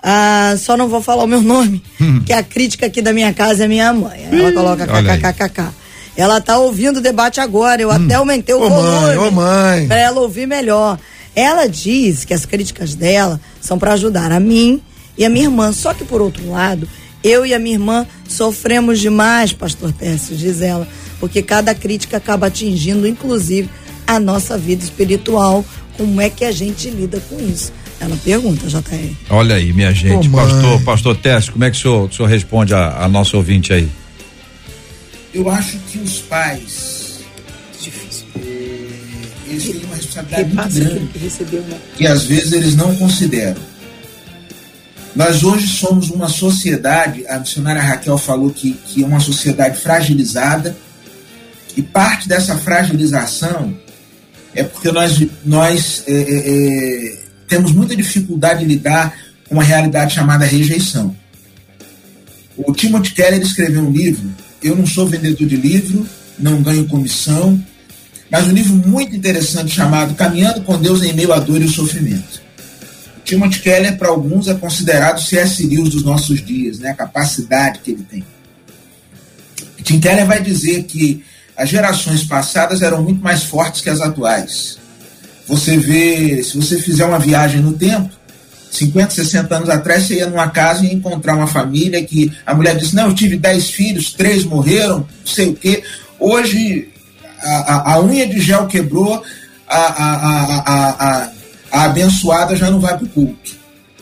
ah, só não vou falar o meu nome, que a crítica aqui da minha casa é minha mãe. Ela coloca olha aí. kkkk. Ela tá ouvindo o debate agora, eu até aumentei o Ô, volume. mãe, ô, mãe. Pra ela ouvir melhor. Ela diz que as críticas dela são para ajudar a mim e a minha irmã. Só que, por outro lado, eu e a minha irmã sofremos demais, pastor Tércio, diz ela, porque cada crítica acaba atingindo, inclusive, a nossa vida espiritual. Como é que a gente lida com isso? Ela pergunta, JR. Olha aí, minha gente. Mãe. pastor, pastor Teste, como é que o senhor, o senhor responde a, a nosso ouvinte aí? Eu acho que os pais, eh, eles têm uma responsabilidade muito Repassa grande que recebeu, né? que às vezes eles não consideram. Nós hoje somos uma sociedade, a missionária Raquel falou que, que é uma sociedade fragilizada, e parte dessa fragilização é porque nós, nós é, é, é, temos muita dificuldade de lidar com uma realidade chamada rejeição. O Timothy Keller escreveu um livro, eu não sou vendedor de livro, não ganho comissão, mas um livro muito interessante chamado Caminhando com Deus em meio à dor e o sofrimento. Timothy Keller, para alguns, é considerado o C.S. Lewis dos nossos dias, né? a capacidade que ele tem. Tim Keller vai dizer que as gerações passadas eram muito mais fortes que as atuais. Você vê, se você fizer uma viagem no tempo, 50, 60 anos atrás, você ia numa casa e encontrar uma família que a mulher disse: Não, eu tive 10 filhos, três morreram, não sei o quê. Hoje, a, a, a unha de gel quebrou, a, a, a, a, abençoada já não vai para o culto.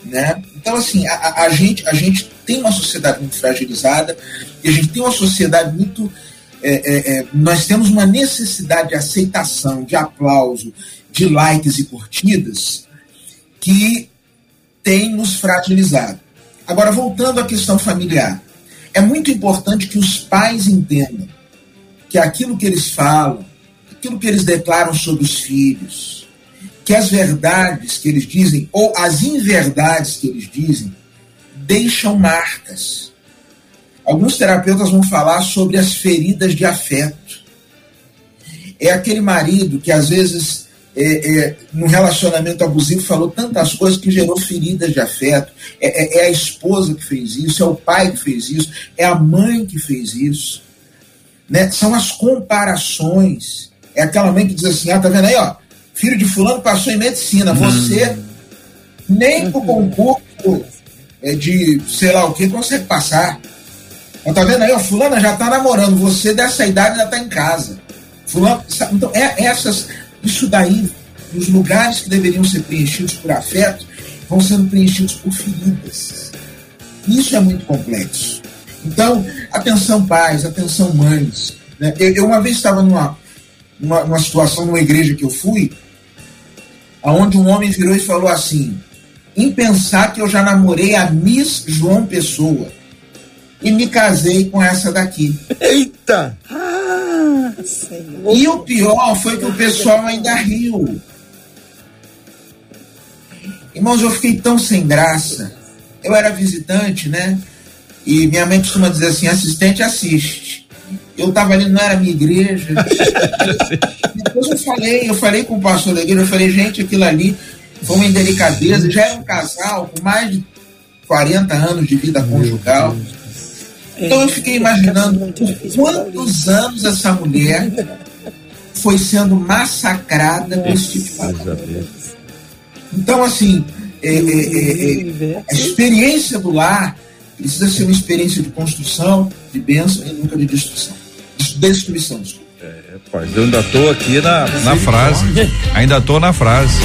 Né? Então, assim, a gente, a gente tem uma sociedade muito fragilizada e a gente tem uma sociedade muito. É, é, é, nós temos uma necessidade de aceitação, de aplauso, de likes e curtidas que tem nos fragilizado. Agora, voltando à questão familiar, é muito importante que os pais entendam que aquilo que eles falam, aquilo que eles declaram sobre os filhos, que as verdades que eles dizem, ou as inverdades que eles dizem, deixam marcas. Alguns terapeutas vão falar sobre as feridas de afeto. É aquele marido que às vezes, é, é, num relacionamento abusivo, falou tantas coisas que gerou feridas de afeto. É, é- é a esposa que fez isso, é o pai que fez isso, é a mãe que fez isso. Né? São as comparações. É aquela mãe que diz assim: ah, tá vendo aí, ó, filho de fulano passou em medicina, você nem pro concurso é, de sei lá o que consegue passar. Ó, tá vendo aí, ó, fulana já tá namorando, você dessa idade já tá em casa. Fulano, então, é essas, isso daí, os lugares que deveriam ser preenchidos por afeto, vão sendo preenchidos por feridas. Isso é muito complexo. Então, atenção pais, atenção mães. né? Eu, eu uma vez estava numa, numa, numa situação numa igreja que eu fui, aonde um homem virou e falou assim: em pensar que eu já namorei a Miss João Pessoa e me casei com essa daqui. Eita! Ah, Senhor. E o pior foi que o pessoal ainda riu. Irmãos, eu fiquei tão sem graça. Eu era visitante, né? E minha mãe costuma dizer assim: assistente assiste. Eu estava ali, não era minha igreja. Depois eu falei, eu falei com o pastor da igreja, eu falei, gente, aquilo ali foi uma indelicadeza. Já era um casal com mais de 40 anos de vida conjugal. Então eu fiquei imaginando por quantos anos essa mulher foi sendo massacrada por esse tipo de. Então, assim, é, é, é, é, a experiência do lar precisa ser uma experiência de construção, de bênção e nunca de destruição. De destruição, desculpa. Rapaz, eu ainda tô aqui na. Na frase. Ainda tô na frase.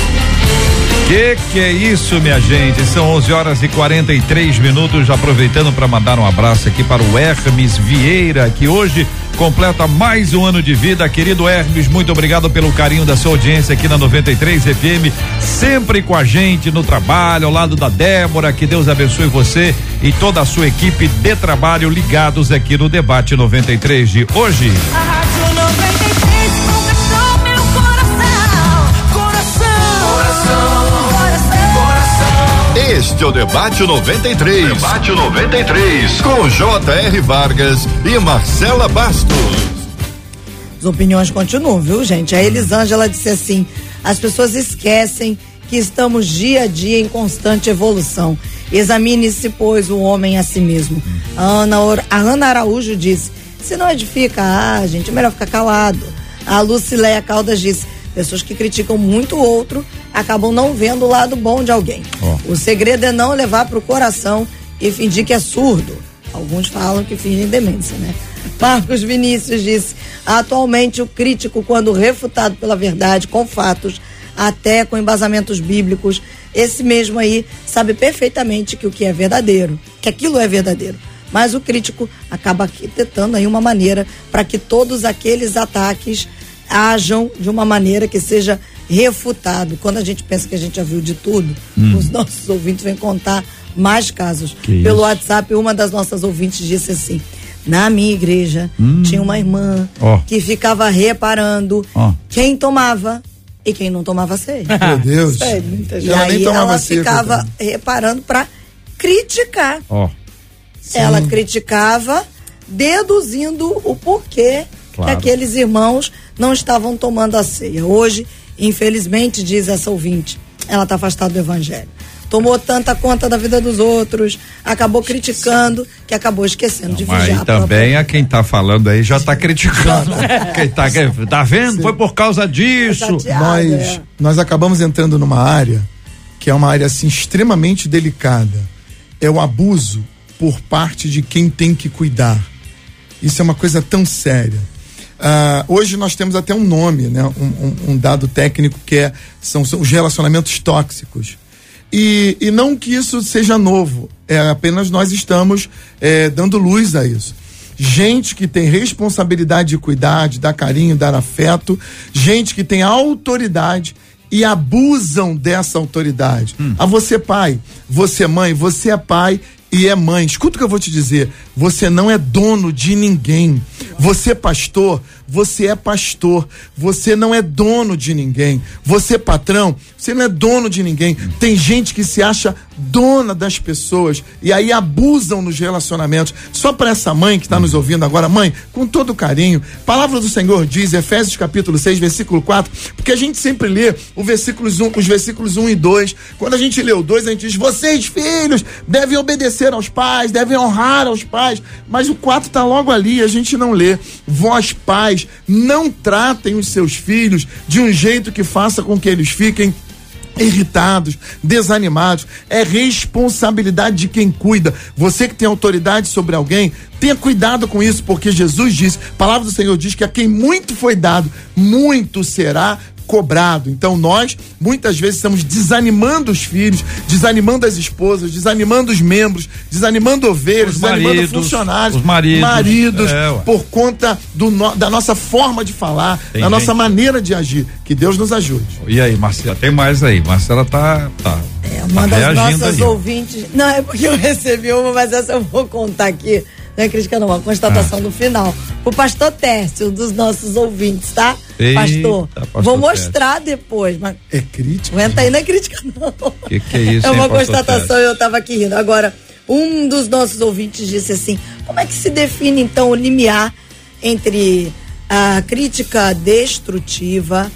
Que que é isso, minha gente? São 11 horas e 43 minutos. Aproveitando para mandar um abraço aqui para o Hermes Vieira, que hoje completa mais um ano de vida. Querido Hermes, muito obrigado pelo carinho da sua audiência aqui na 93 FM, sempre com a gente no trabalho, ao lado da Débora. Que Deus abençoe você e toda a sua equipe de trabalho ligados aqui no debate 93 de hoje. A Este é o Debate 93. Debate 93. Com J.R. Vargas e Marcela Bastos. As opiniões continuam, viu, gente? A Elisângela disse assim: as pessoas esquecem que estamos dia a dia em constante evolução. Examine-se, pois, o homem a si mesmo. A Ana, a Ana Araújo disse: se não edifica, ah, gente, é melhor ficar calado. A Lucileia Caldas disse: pessoas que criticam muito o outro acabam não vendo o lado bom de alguém. O segredo é não levar para o coração e fingir que é surdo. Alguns falam que fingem demência, né? Marcos Vinícius disse: atualmente o crítico, quando refutado pela verdade, com fatos, até com embasamentos bíblicos, esse mesmo aí sabe perfeitamente que o que é verdadeiro, que aquilo é verdadeiro. Mas o crítico acaba arquitetando aí uma maneira para que todos aqueles ataques ajam de uma maneira que seja refutado. Quando a gente pensa que a gente já viu de tudo, os nossos ouvintes vêm contar mais casos. Que Pelo isso. WhatsApp, uma das nossas ouvintes disse assim: na minha igreja tinha uma irmã Ó. que ficava reparando Ó. quem tomava e quem não tomava ceia. Meu Deus. Muita E ela aí ela ficava reparando para criticar. Ó, Ela criticava, deduzindo o porquê Claro. que aqueles irmãos não estavam tomando a ceia. Hoje, infelizmente, diz essa ouvinte, ela está afastada do evangelho. Tomou tanta conta da vida dos outros, acabou criticando, que acabou esquecendo de mas vigiar. própria também a quem tá falando aí já tá criticando. quem tá, tá vendo? Foi por causa disso. Chateada, nós, é. nós acabamos entrando numa área que é uma área assim extremamente delicada. É o abuso por parte de quem tem que cuidar. Isso é uma coisa tão séria. Ah, hoje nós temos até um nome, né? um, um- um dado técnico que é, são, são os relacionamentos tóxicos. E, e não que isso seja novo, é apenas nós estamos é, dando luz a isso. Gente que tem responsabilidade de cuidar, de dar carinho, dar afeto, gente que tem autoridade e abusam dessa autoridade. A você, pai, você, mãe, você é pai e é mãe. Escuta o que eu vou te dizer. Você não é dono de ninguém. Você, pastor, você é pastor. Você não é dono de ninguém. Você, patrão, você não é dono de ninguém. Tem gente que se acha dona das pessoas e aí abusam nos relacionamentos. Só para essa mãe que está nos ouvindo agora, mãe, com todo carinho, palavra do Senhor diz, Efésios capítulo 6, versículo 4, porque a gente sempre lê o versículos 1, os versículos 1 e 2. Quando a gente lê o 2, a gente diz: vocês, filhos, devem obedecer aos pais, devem honrar aos pais. Mas o 4 está logo ali, a gente não lê. Vós, pais, não tratem os seus filhos de um jeito que faça com que eles fiquem irritados, desanimados. É responsabilidade de quem cuida. Você que tem autoridade sobre alguém, tenha cuidado com isso, porque Jesus diz, a palavra do Senhor diz que a quem muito foi dado, muito será cobrado. Então nós muitas vezes estamos desanimando os filhos, desanimando as esposas, desanimando os membros, desanimando ovelhas, Os desanimando maridos, funcionários, os maridos. maridos É, por conta do no- da nossa forma de falar, Tem da nossa gente- maneira de agir. Que Deus nos ajude. E aí, Marcela, tem mais aí. Marcela tá, tá, É uma tá das nossas ó. ouvintes. Não, é porque eu recebi uma, mas essa eu vou contar aqui. Não é crítica, não, uma constatação no final. O pastor Tércio, um dos nossos ouvintes, tá? Eita, pastor, pastor vou mostrar depois, mas É crítico. aguenta aí, não é crítica, não. Que que é isso, É uma hein, constatação, eu tava aqui rindo. Agora, um dos nossos ouvintes disse assim: como é que se define, então, o limiar entre a crítica destrutiva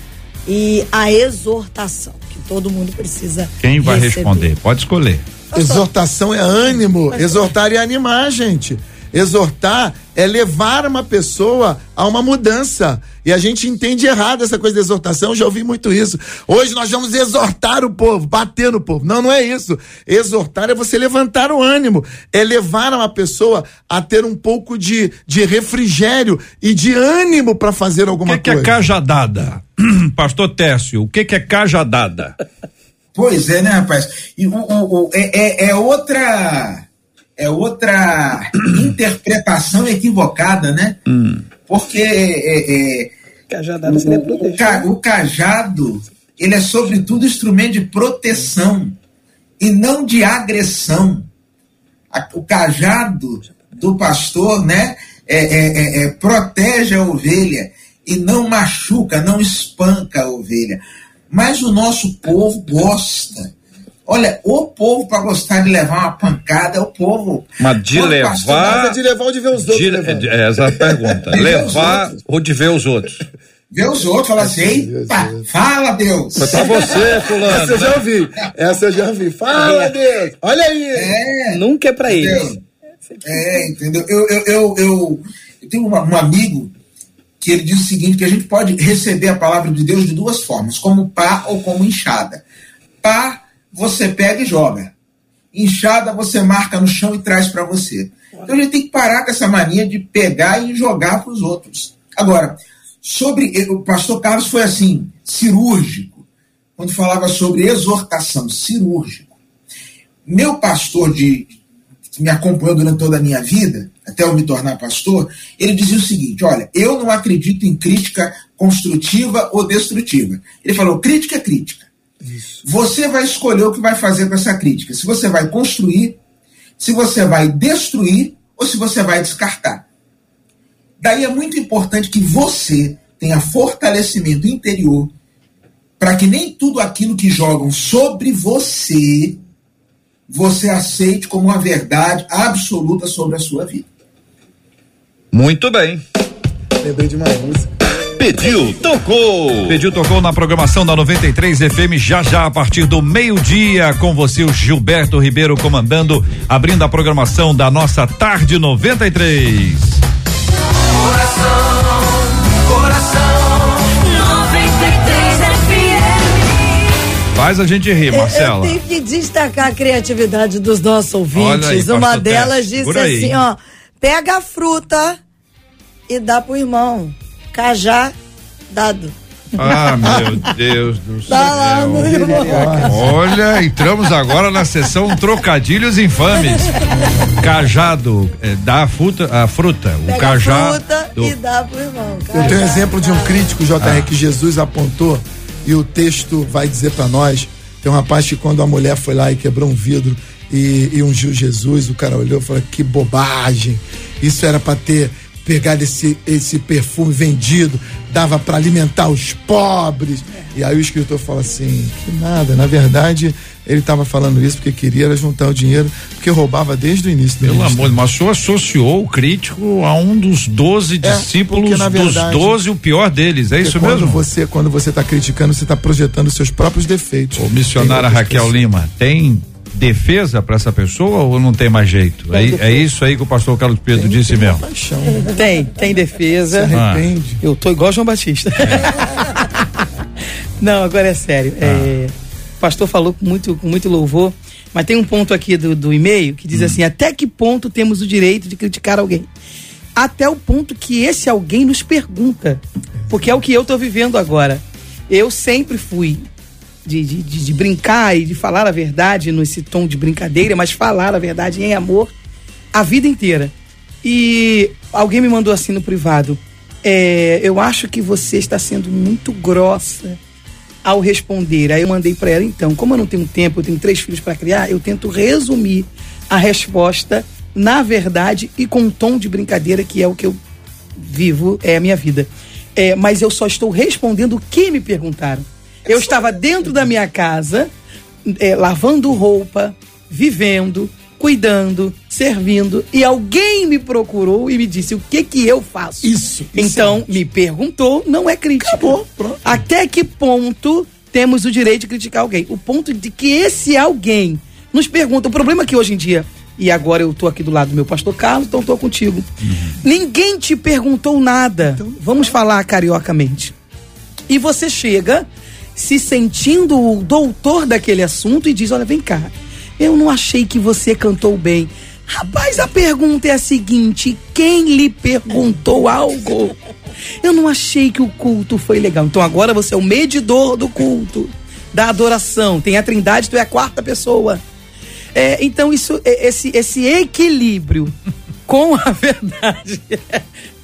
e a exortação? Que todo mundo precisa. Quem vai receber. responder? Pode escolher. Exortação é ânimo. Exortar é animar, gente. Exortar é levar uma pessoa a uma mudança. E a gente entende errado essa coisa de exortação, eu já ouvi muito isso. Hoje nós vamos exortar o povo, bater no povo. Não, não é isso. Exortar é você levantar o ânimo, é levar uma pessoa a ter um pouco de, de refrigério e de ânimo para fazer O alguma que, que é coisa. cajadada? Pastor Técio, o que, que é cajadada? Pois é, né, rapaz? E o, o- o- é, é- é outra é outra interpretação equivocada, né? Porque é, é, Cajadada seria o, ca- o cajado ele é sobretudo instrumento de proteção e não de agressão. O cajado do pastor, né, é, é- é- é, protege a ovelha e não machuca, não espanca a ovelha. Mas o nosso povo gosta. Olha, o povo para gostar de levar uma pancada é o povo. Mas de Quando o pastor levar- nada de levar ou de ver os outros, De- é, essa é a pergunta. Ver Levar ou de ver os outros? Vê os outros, fala assim, eita, fala Deus. Foi pra você, Essa fulano. eu já ouvi. Essa eu já ouvi. Fala, Deus. Olha aí. É, Nunca é pra entendeu? eles. É, entendeu? Eu, eu, eu, eu, eu tenho uma- um amigo que ele diz o seguinte, que a gente pode receber a palavra de Deus de duas formas, como pá ou como enxada. Pá, você pega e joga. Inchada, você marca no chão e traz para você. Então a gente tem que parar com essa mania de pegar e jogar para os outros. Agora, sobre o pastor Carlos foi assim, cirúrgico, quando falava sobre exortação, cirúrgico. Meu pastor de que me acompanhou durante toda a minha vida, até eu me tornar pastor, ele dizia o seguinte: olha, eu não acredito em crítica construtiva ou destrutiva. Ele falou: crítica é crítica. Você vai escolher o que vai fazer com essa crítica. Se você vai construir, se você vai destruir ou se você vai descartar. Daí é muito importante que você tenha fortalecimento interior para que nem tudo aquilo que jogam sobre você você aceite como uma verdade absoluta sobre a sua vida. Muito bem. Lembrei de uma música. Pediu, tocou. Pediu, tocou na programação da 93 FM já já a partir do meio-dia com você o Gilberto Ribeiro comandando, abrindo a programação da nossa tarde 93. Coração, coração, 93 FM. Faz a gente rir, Marcela. Eu tenho que destacar a criatividade dos nossos ouvintes. Aí, Uma delas disse assim, ó, pega a fruta e dá pro irmão. Cajá dado. Ah, meu Deus do céu. Tá lá no irmão. Olha, entramos agora na sessão trocadilhos infames. Cajado, é, dá a fruta, a fruta, o Pega cajá. a fruta do- e dá pro irmão. Eu tenho um exemplo de um crítico, JR, que Jesus apontou e o texto vai dizer pra nós. Tem um rapaz que quando a mulher foi lá e quebrou um vidro e, e ungiu Jesus, o cara olhou e falou: que bobagem. Isso era pra ter pegado esse, esse perfume vendido, dava pra alimentar os pobres. E aí o escritor fala assim: que nada, na verdade. Ele estava falando isso porque queria era juntar o dinheiro, porque roubava desde o início Pelo ministério. amor, mas o senhor associou o crítico a um dos doze É, discípulos porque, na dos verdade, doze, o pior deles, é isso quando mesmo? Você, quando você está criticando, você está projetando os seus próprios defeitos. Ô, missionária Tem outras Raquel pessoas. Lima, tem defesa para essa pessoa ou não tem mais jeito? É, é isso aí que o pastor Carlos Pedro Tem- disse tem mesmo. Paixão. Tem, tem defesa. Se Ah. arrepende. Eu tô igual João Batista. Não, agora é sério. É, o pastor falou com muito, com muito louvor, mas tem um ponto aqui do, do e-mail que diz assim: até que ponto temos o direito de criticar alguém? Até o ponto que esse alguém nos pergunta. Porque é o que eu tô vivendo agora. Eu sempre fui de, de, de- de brincar e de falar a verdade nesse tom de brincadeira, mas falar a verdade em amor a vida inteira. E alguém me mandou assim no privado: é, Eu acho que você está sendo muito grossa ao responder. Aí eu mandei para ela: Então, como eu não tenho tempo, eu tenho três filhos para criar, eu tento resumir a resposta na verdade e com um tom de brincadeira que é o que eu vivo, é a minha vida. É, mas eu só estou respondendo o que me perguntaram. Eu estava dentro da minha casa, é, lavando roupa, vivendo, cuidando, servindo, e alguém me procurou e me disse o que que eu faço. Isso, isso Então, me perguntou, não é crítica. Acabou, pronto. Até que ponto temos o direito de criticar alguém? O ponto de que esse alguém nos pergunta. O problema é que hoje em dia, e agora eu tô aqui do lado do meu pastor Carlos, então tô contigo. Ninguém te perguntou nada. Vamos falar cariocamente. E você chega se sentindo o doutor daquele assunto e diz: Olha, vem cá, eu não achei que você cantou bem. Rapaz, a pergunta é a seguinte: quem lhe perguntou algo? Eu não achei que o culto foi legal. Então agora você é o medidor do culto, da adoração. Tem a trindade, tu é a quarta pessoa. É, então, isso, é- esse, esse equilíbrio com a verdade.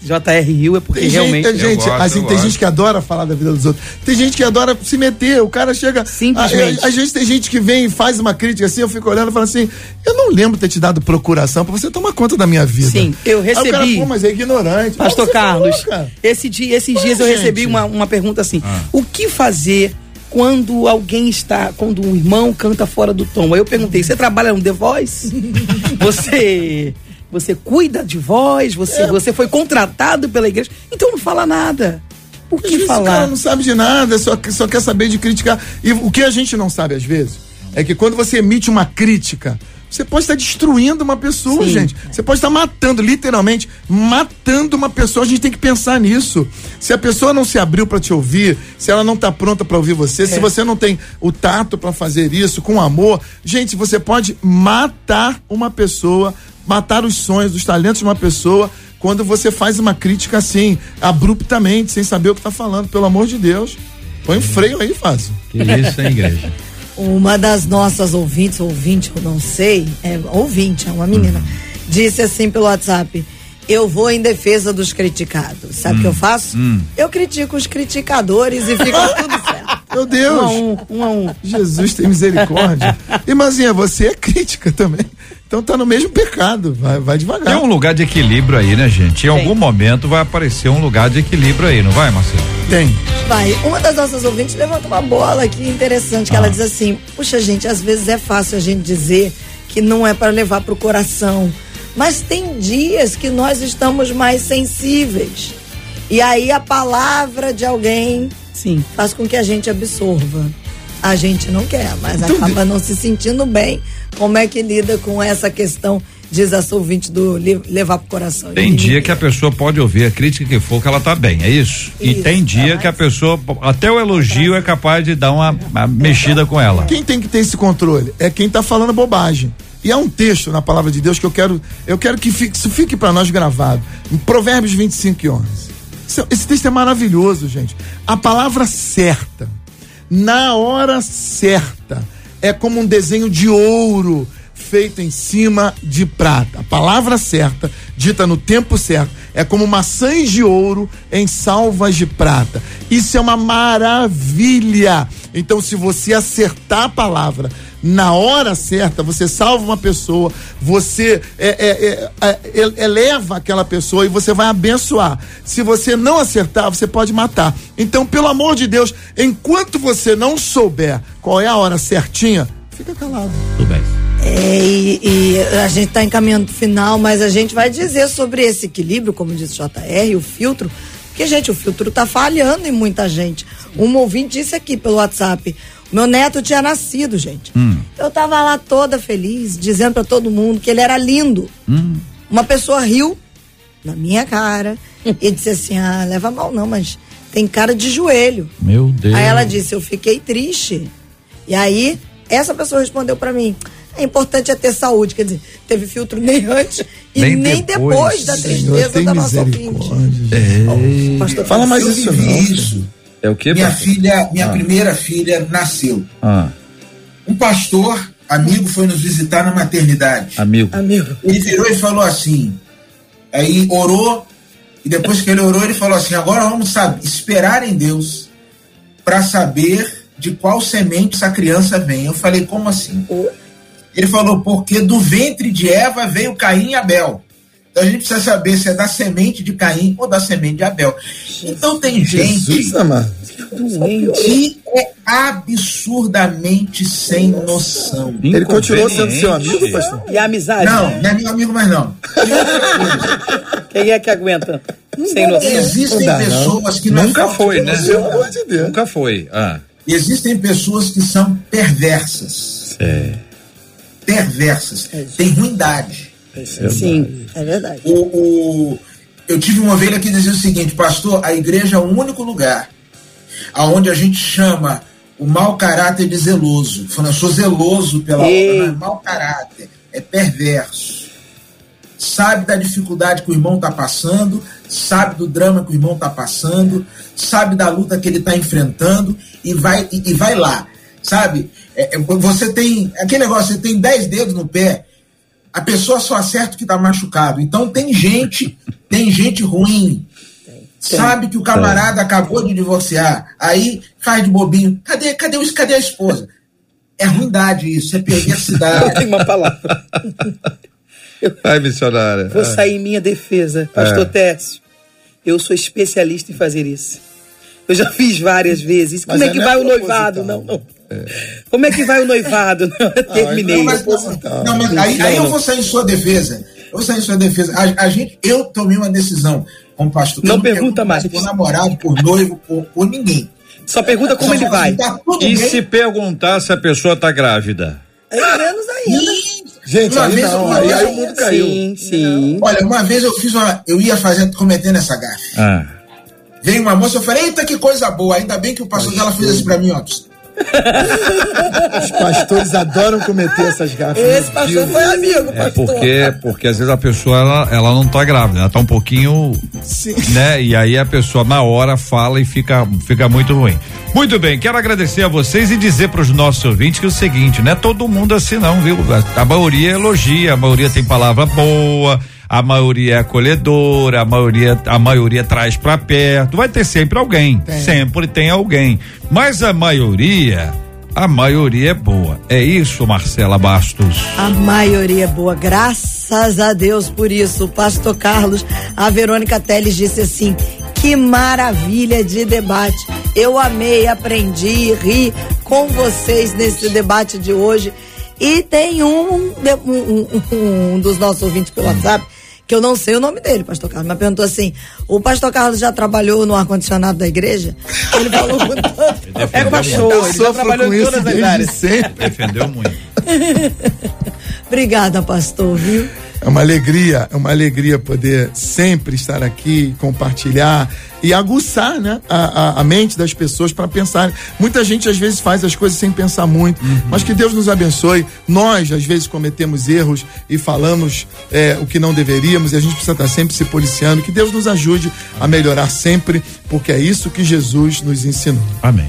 J.R. Rio é porque Tem realmente. gente, gente, gosto, assim, tem gosto. gente que adora falar da vida dos outros. Tem gente que adora se meter. O cara chega. Simplesmente. Às vezes tem gente que vem e faz uma crítica assim, eu fico olhando e falo assim: eu não lembro ter te dado procuração pra você tomar conta da minha vida. Sim, eu Aí o cara, recebi- Pô, mas é ignorante. Pastor Carlos, falou, cara. esse dia, esses dias eu gente. recebi uma, uma pergunta assim: o que fazer quando alguém está, quando um irmão canta fora do tom? Aí eu perguntei: você trabalha no The Voice? você você cuida de voz? Você, É. você foi contratado pela igreja? Então não fala nada. O Às que vezes O cara falar? não sabe de nada, só, só quer saber de criticar. E o que a gente não sabe às vezes é que quando você emite uma crítica, você pode estar destruindo uma pessoa, Sim. gente. Você pode estar matando, literalmente, matando uma pessoa. A gente tem que pensar nisso. Se a pessoa não se abriu para te ouvir, se ela não está pronta para ouvir você, É. se você não tem o tato para fazer isso com amor, gente, você pode matar uma pessoa, matar os sonhos, os talentos de uma pessoa quando você faz uma crítica assim, abruptamente, sem saber o que está falando, pelo amor de Deus. Põe um freio aí, Fábio. Que isso, hein, igreja? Uma das nossas ouvintes, ouvinte, eu não sei, é ouvinte, é uma menina, disse assim pelo WhatsApp: Eu vou em defesa dos criticados. Sabe o que eu faço? Eu critico os criticadores e fica tudo certo. Meu Deus. Um a um, um a um. Jesus tem misericórdia. E Mazinha, você é crítica também. Então tá no mesmo pecado. Vai, vai devagar. Tem um lugar de equilíbrio aí, né, gente? Em algum momento vai aparecer um lugar de equilíbrio aí, não vai, Marcelo? Tem. Vai, uma das nossas ouvintes levanta uma bola aqui interessante, que ela diz assim: Puxa, gente, às vezes é fácil a gente dizer que não é para levar pro coração. Mas tem dias que nós estamos mais sensíveis. E aí a palavra de alguém Sim. faz com que a gente absorva. A gente não quer, mas Então, acaba não se sentindo bem. Como é que lida com essa questão, diz a sua ouvinte, do le- levar pro coração? Tem dia que a pessoa pode ouvir a crítica que for que ela tá bem, é isso? e Isso, tem dia é, que a pessoa, até o elogio é capaz de dar uma, uma mexida com ela. Quem tem que ter esse controle é quem tá falando bobagem. E há um texto na palavra de Deus que eu quero, eu quero que fique, isso fique para nós gravado. Em Provérbios 25 e 11. Isso- Esse texto é maravilhoso, gente. A palavra certa, na hora certa, é como um desenho de ouro feito em cima de prata. A palavra certa, dita no tempo certo, é como maçãs de ouro em salvas de prata. Isso é uma maravilha. Então, se você acertar a palavra na hora certa, você salva uma pessoa, você é, é, é, é, eleva aquela pessoa e você vai abençoar. Se você não acertar, você pode matar. Então, pelo amor de Deus, enquanto você não souber qual é a hora certinha, fica calado. Tudo bem. É, e, e a gente está encaminhando pro final, mas a gente vai dizer sobre esse equilíbrio, como disse o JR, o filtro, porque, gente, o filtro tá falhando em muita gente. Um ouvinte disse aqui pelo WhatsApp, meu neto tinha nascido, gente. Eu tava lá toda feliz, dizendo para todo mundo que ele era lindo. Uma pessoa riu na minha cara e disse assim, ah, leva mal não, mas tem cara de joelho. Meu Deus. Aí ela disse, eu fiquei triste. E aí, essa pessoa respondeu pra mim, é importante é ter saúde, quer dizer, teve filtro nem antes e Nem nem, depois. depois. da tristeza da nossa ouvinte. Pastor Fala mais isso não. isso. É o que, Minha filha, minha primeira filha nasceu. Ah, Um pastor, amigo, foi nos visitar na maternidade. amigo. Amigo, Ele virou e falou assim. Aí orou, e depois que ele orou, ele falou assim: agora vamos saber, esperar em Deus para saber de qual semente essa criança vem. Eu falei, como assim? Ele falou, porque do ventre de Eva veio Caim e Abel. Então a gente precisa saber se é da semente de Caim ou da semente de Abel. Então tem gente que é absurdamente sem noção. Ele continuou sendo seu amigo, pastor? E a amizade? Não, não é meu amigo mais não. Quem é que aguenta? Sem noção. Existem Não dá, pessoas que não é Nunca foi, né? Pelo amor de Deus. Nunca foi. Ah, Existem pessoas que são perversas. é. Perversas. Tem ruindade. Sim. é verdade. O, o- eu tive uma ovelha que dizia o seguinte, pastor, a igreja é o único lugar aonde a gente chama o mau caráter de zeloso. Falando, eu sou zeloso pela Ei. obra, não é mau caráter, é perverso. Sabe da dificuldade que o irmão está passando, sabe do drama que o irmão está passando, sabe da luta que ele está enfrentando e vai, e, e vai lá. Sabe? É, é, você tem. Aquele negócio, você tem 10 dedos no pé, a pessoa só acerta o que está machucado. Então tem gente, tem gente ruim. Sabe que o camarada acabou de divorciar, aí faz de bobinho. Cadê, cadê, o- cadê a esposa? É ruindade isso, é perversidade. Tem uma palavra. Vai, missionária. Vou sair em minha defesa, Pastor Técio. Eu sou especialista em fazer isso. Eu já fiz várias vezes. Como Mas é que é vai o noivado? Não, não. Como é que vai o noivado? Não, eu terminei. Não, mas, não, não, mas aí, aí eu vou sair em sua defesa. Eu vou sair em sua defesa. A, a gente, eu tomei uma decisão como pastor. Não Eu pergunta mais. Por namorado, por noivo, por, por ninguém. Só pergunta como Só ele vai. assim, Tá E bem? se perguntar se a pessoa tá grávida? É menos ainda. Gente, Uma aí vez não, eu- aí, aí o mundo caiu. Sim, sim. Olha, uma vez eu fiz uma. Eu ia fazer, cometendo essa gafe. Ah, Veio uma moça, eu falei, eita, que coisa boa. Ainda bem que o pastor dela fez assim pra mim, ó. Os pastores adoram cometer essas gafas. Esse pastor foi amigo, É pastor. porque, porque às vezes a pessoa ela, ela não tá grávida, ela tá um pouquinho, Sim. né? E aí a pessoa na hora fala e fica, fica muito ruim. Muito bem, quero agradecer a vocês e dizer para os nossos ouvintes que é o seguinte, não é todo mundo assim não, viu? A, a maioria elogia, a maioria tem palavra boa, a maioria é acolhedora, a maioria, a maioria traz para perto. Vai ter sempre alguém, sempre tem alguém. Mas a maioria, a maioria é boa. É isso, Marcela Bastos. A maioria é boa, graças a Deus por isso. O pastor Carlos, a Verônica Teles disse assim: que maravilha de debate. Eu amei, aprendi, ri com vocês nesse debate de hoje. E tem um, um, um- um dos nossos ouvintes pelo WhatsApp, que eu não sei o nome dele, pastor Carlos, mas perguntou assim: o pastor Carlos já trabalhou no ar-condicionado da igreja? Ele falou com tanto. É pastor, ele já trabalhou em isso todas as áreas. sempre. Defendeu muito. Obrigada, pastor, viu? É uma alegria, é uma alegria poder sempre estar aqui, compartilhar e aguçar né, a, a- a mente das pessoas para pensar. Muita gente às vezes faz as coisas sem pensar muito, mas que Deus nos abençoe. Nós às vezes cometemos erros e falamos é, o que não deveríamos e a gente precisa estar sempre se policiando. Que Deus nos ajude a melhorar sempre, porque é isso que Jesus nos ensinou. Amém.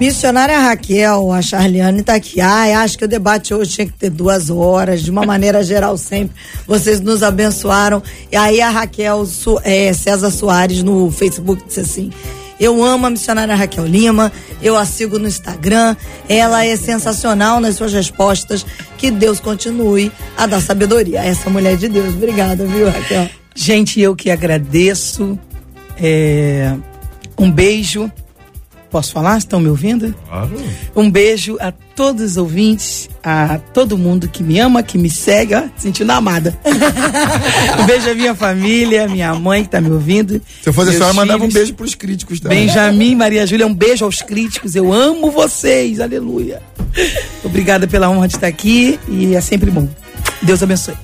Missionária Raquel, a Charliane tá aqui. Ai, acho que o debate hoje tinha que ter duas horas, de uma maneira geral sempre. Vocês nos abençoaram. E aí a Raquel Su- é, César Soares no Facebook disse assim. Eu amo a missionária Raquel Lima, eu a sigo no Instagram, ela é sensacional nas suas respostas. Que Deus continue a dar sabedoria a essa mulher de Deus. Obrigada, viu, Raquel? Gente, eu que agradeço. É, um beijo. Posso falar? Estão me ouvindo? Claro. Um beijo a todos os ouvintes, a todo mundo que me ama, que me segue, ó, sentindo amada. um beijo à minha família, minha mãe que tá me ouvindo. Se eu fosse a senhora, mandava um beijo pros críticos também. Benjamin, Maria Júlia, um beijo aos críticos. Eu amo vocês, aleluia. Obrigada pela honra de estar aqui e é sempre bom. Deus abençoe.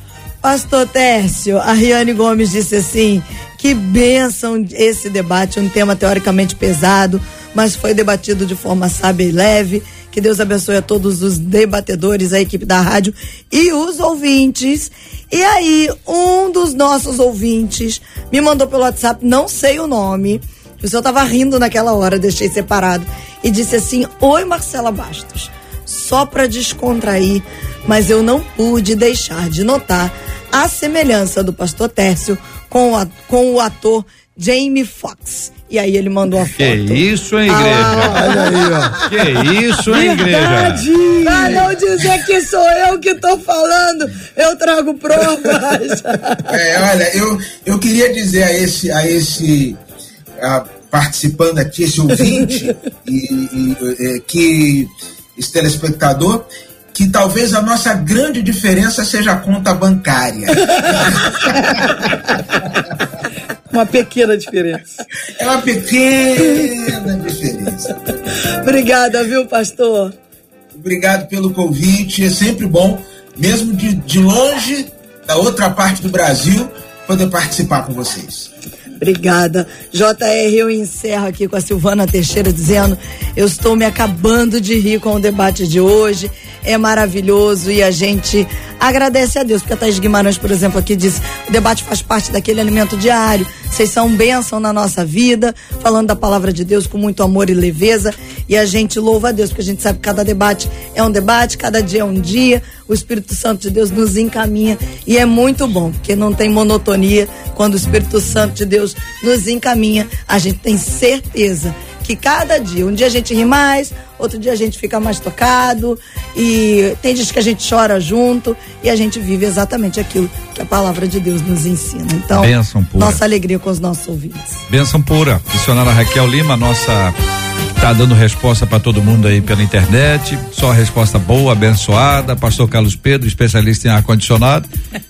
Pastor Tércio, a Riane Gomes disse assim: que bênção esse debate, um tema teoricamente pesado, mas foi debatido de forma sábia e leve. Que Deus abençoe a todos os debatedores, a equipe da rádio e os ouvintes. E aí, um dos nossos ouvintes me mandou pelo WhatsApp, não sei o nome, o senhor tava rindo naquela hora, deixei separado, e disse assim: Oi, Marcela Bastos só para descontrair, mas eu não pude deixar de notar a semelhança do pastor Tércio com o, com o ator Jamie Foxx. E aí ele mandou uma foto. Que isso, hein, igreja? Olha aí, ó. Que isso, hein, igreja? Pra não dizer que sou eu que tô falando, eu trago provas. É, olha, eu, eu queria dizer a esse, a esse ah, participando aqui, esse ouvinte, e, e, eh, que esse telespectador, que talvez a nossa grande diferença seja a conta bancária. Uma pequena diferença. É uma pequena diferença. Obrigada, viu, pastor? Obrigado pelo convite, é sempre bom, mesmo de, de longe, da outra parte do Brasil, poder participar com vocês. Obrigada. JR, eu encerro aqui com a Silvana Teixeira dizendo: eu estou me acabando de rir com o debate de hoje. É maravilhoso e a gente agradece a Deus, porque a Thaís Guimarães, por exemplo, aqui disse: o debate faz parte daquele alimento diário. Vocês são bênção na nossa vida, falando da palavra de Deus com muito amor e leveza. E a gente louva a Deus, porque a gente sabe que cada debate é um debate, cada dia é um dia. O Espírito Santo de Deus nos encaminha e é muito bom, porque não tem monotonia quando o Espírito Santo de Deus nos encaminha. A gente tem certeza que cada dia, um dia a gente ri mais, outro dia a gente fica mais tocado e tem dias que a gente chora junto e a gente vive exatamente aquilo que a palavra de Deus nos ensina. Então, nossa alegria com os nossos ouvintes. Benção pura. Missionária Raquel Lima, nossa tá dando resposta para todo mundo aí pela internet. Só resposta boa, abençoada. Pastor Carlos Pedro, especialista em ar condicionado,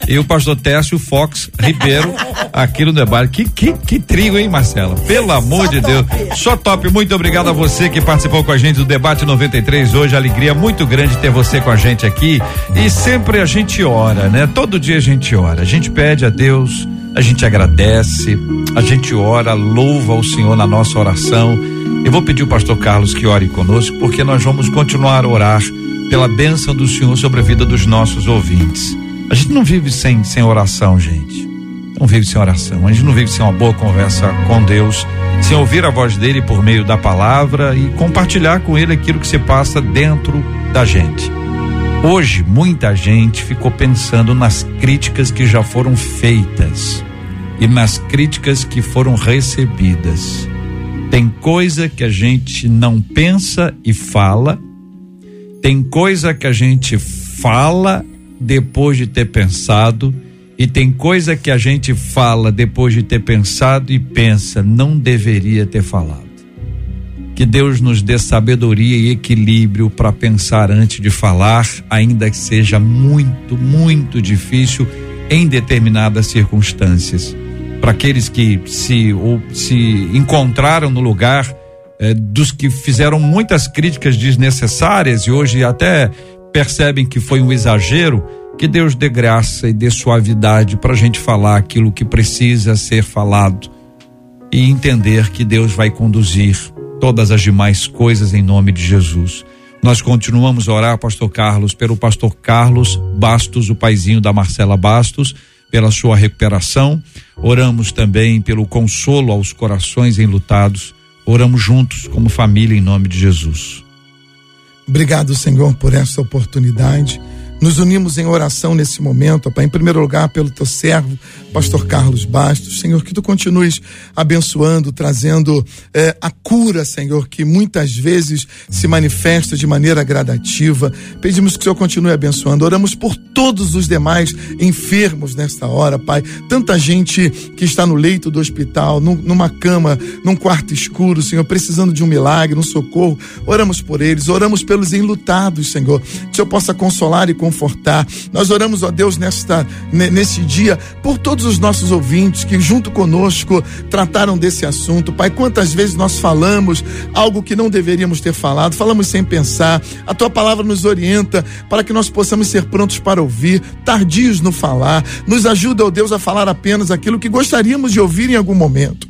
e o pastor Tércio Fox Ribeiro aqui no debate. Que que que trio, hein, Marcela? Pelo amor de Deus. Só top. Muito obrigado a você que participou com a gente do debate 93 hoje. Alegria muito grande ter você com a gente aqui. E sempre a gente ora, né? Todo dia a gente ora. A gente pede a Deus a gente agradece, a gente ora, louva o Senhor na nossa oração. Eu vou pedir o pastor Carlos que ore conosco, porque nós vamos continuar a orar pela bênção do Senhor sobre a vida dos nossos ouvintes. A gente não vive sem, sem oração, gente. Não vive sem oração. A gente não vive sem uma boa conversa com Deus, sem ouvir a voz dele por meio da palavra e compartilhar com ele aquilo que se passa dentro da gente. Hoje, muita gente ficou pensando nas críticas que já foram feitas e nas críticas que foram recebidas. Tem coisa que a gente não pensa e fala, tem coisa que a gente fala depois de ter pensado, e tem coisa que a gente fala depois de ter pensado e pensa, não deveria ter falado. Que Deus nos dê sabedoria e equilíbrio para pensar antes de falar, ainda que seja muito, muito difícil em determinadas circunstâncias. Para aqueles que se, ou, se encontraram no lugar eh, dos que fizeram muitas críticas desnecessárias e hoje até percebem que foi um exagero, que Deus dê graça e dê suavidade para a gente falar aquilo que precisa ser falado e entender que Deus vai conduzir todas as demais coisas em nome de Jesus. Nós continuamos a orar, pastor Carlos, pelo pastor Carlos Bastos, o paizinho da Marcela Bastos, pela sua recuperação. Oramos também pelo consolo aos corações enlutados. Oramos juntos como família em nome de Jesus. Obrigado, Senhor, por essa oportunidade. Nos unimos em oração nesse momento, Pai, em primeiro lugar pelo teu servo, pastor Carlos Bastos. Senhor, que tu continues abençoando, trazendo eh, a cura, Senhor, que muitas vezes se manifesta de maneira gradativa. Pedimos que o Senhor continue abençoando. Oramos por todos os demais enfermos nesta hora, Pai. Tanta gente que está no leito do hospital, num, numa cama, num quarto escuro, Senhor, precisando de um milagre, um socorro. Oramos por eles, oramos pelos enlutados, Senhor. Que o Senhor possa consolar e confortar. Nós oramos, ó Deus, nesta, nesse dia, por todos os nossos ouvintes que, junto conosco, trataram desse assunto. Pai, quantas vezes nós falamos algo que não deveríamos ter falado, falamos sem pensar. A tua palavra nos orienta para que nós possamos ser prontos para ouvir, tardios no falar. Nos ajuda, ó Deus, a falar apenas aquilo que gostaríamos de ouvir em algum momento.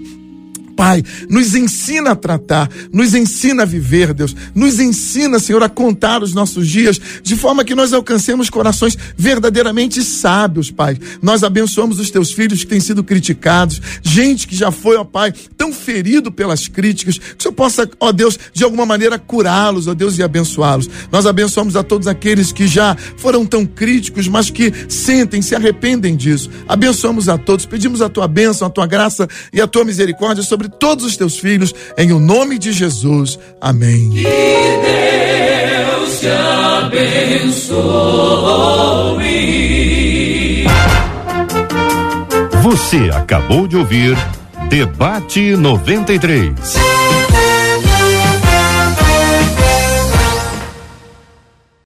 Pai, nos ensina a tratar, nos ensina a viver, Deus, nos ensina, Senhor, a contar os nossos dias de forma que nós alcancemos corações verdadeiramente sábios, Pai. Nós abençoamos os teus filhos que têm sido criticados, gente que já foi, ó Pai, tão ferido pelas críticas, que o Senhor possa, ó Deus, de alguma maneira curá-los, ó Deus, e abençoá-los. Nós abençoamos a todos aqueles que já foram tão críticos, mas que sentem, se arrependem disso. Abençoamos a todos, pedimos a tua bênção, a tua graça e a tua misericórdia sobre sobre todos os teus filhos, em o nome de Jesus. Amém. Que Deus te abençoe. Você acabou de ouvir Debate 93.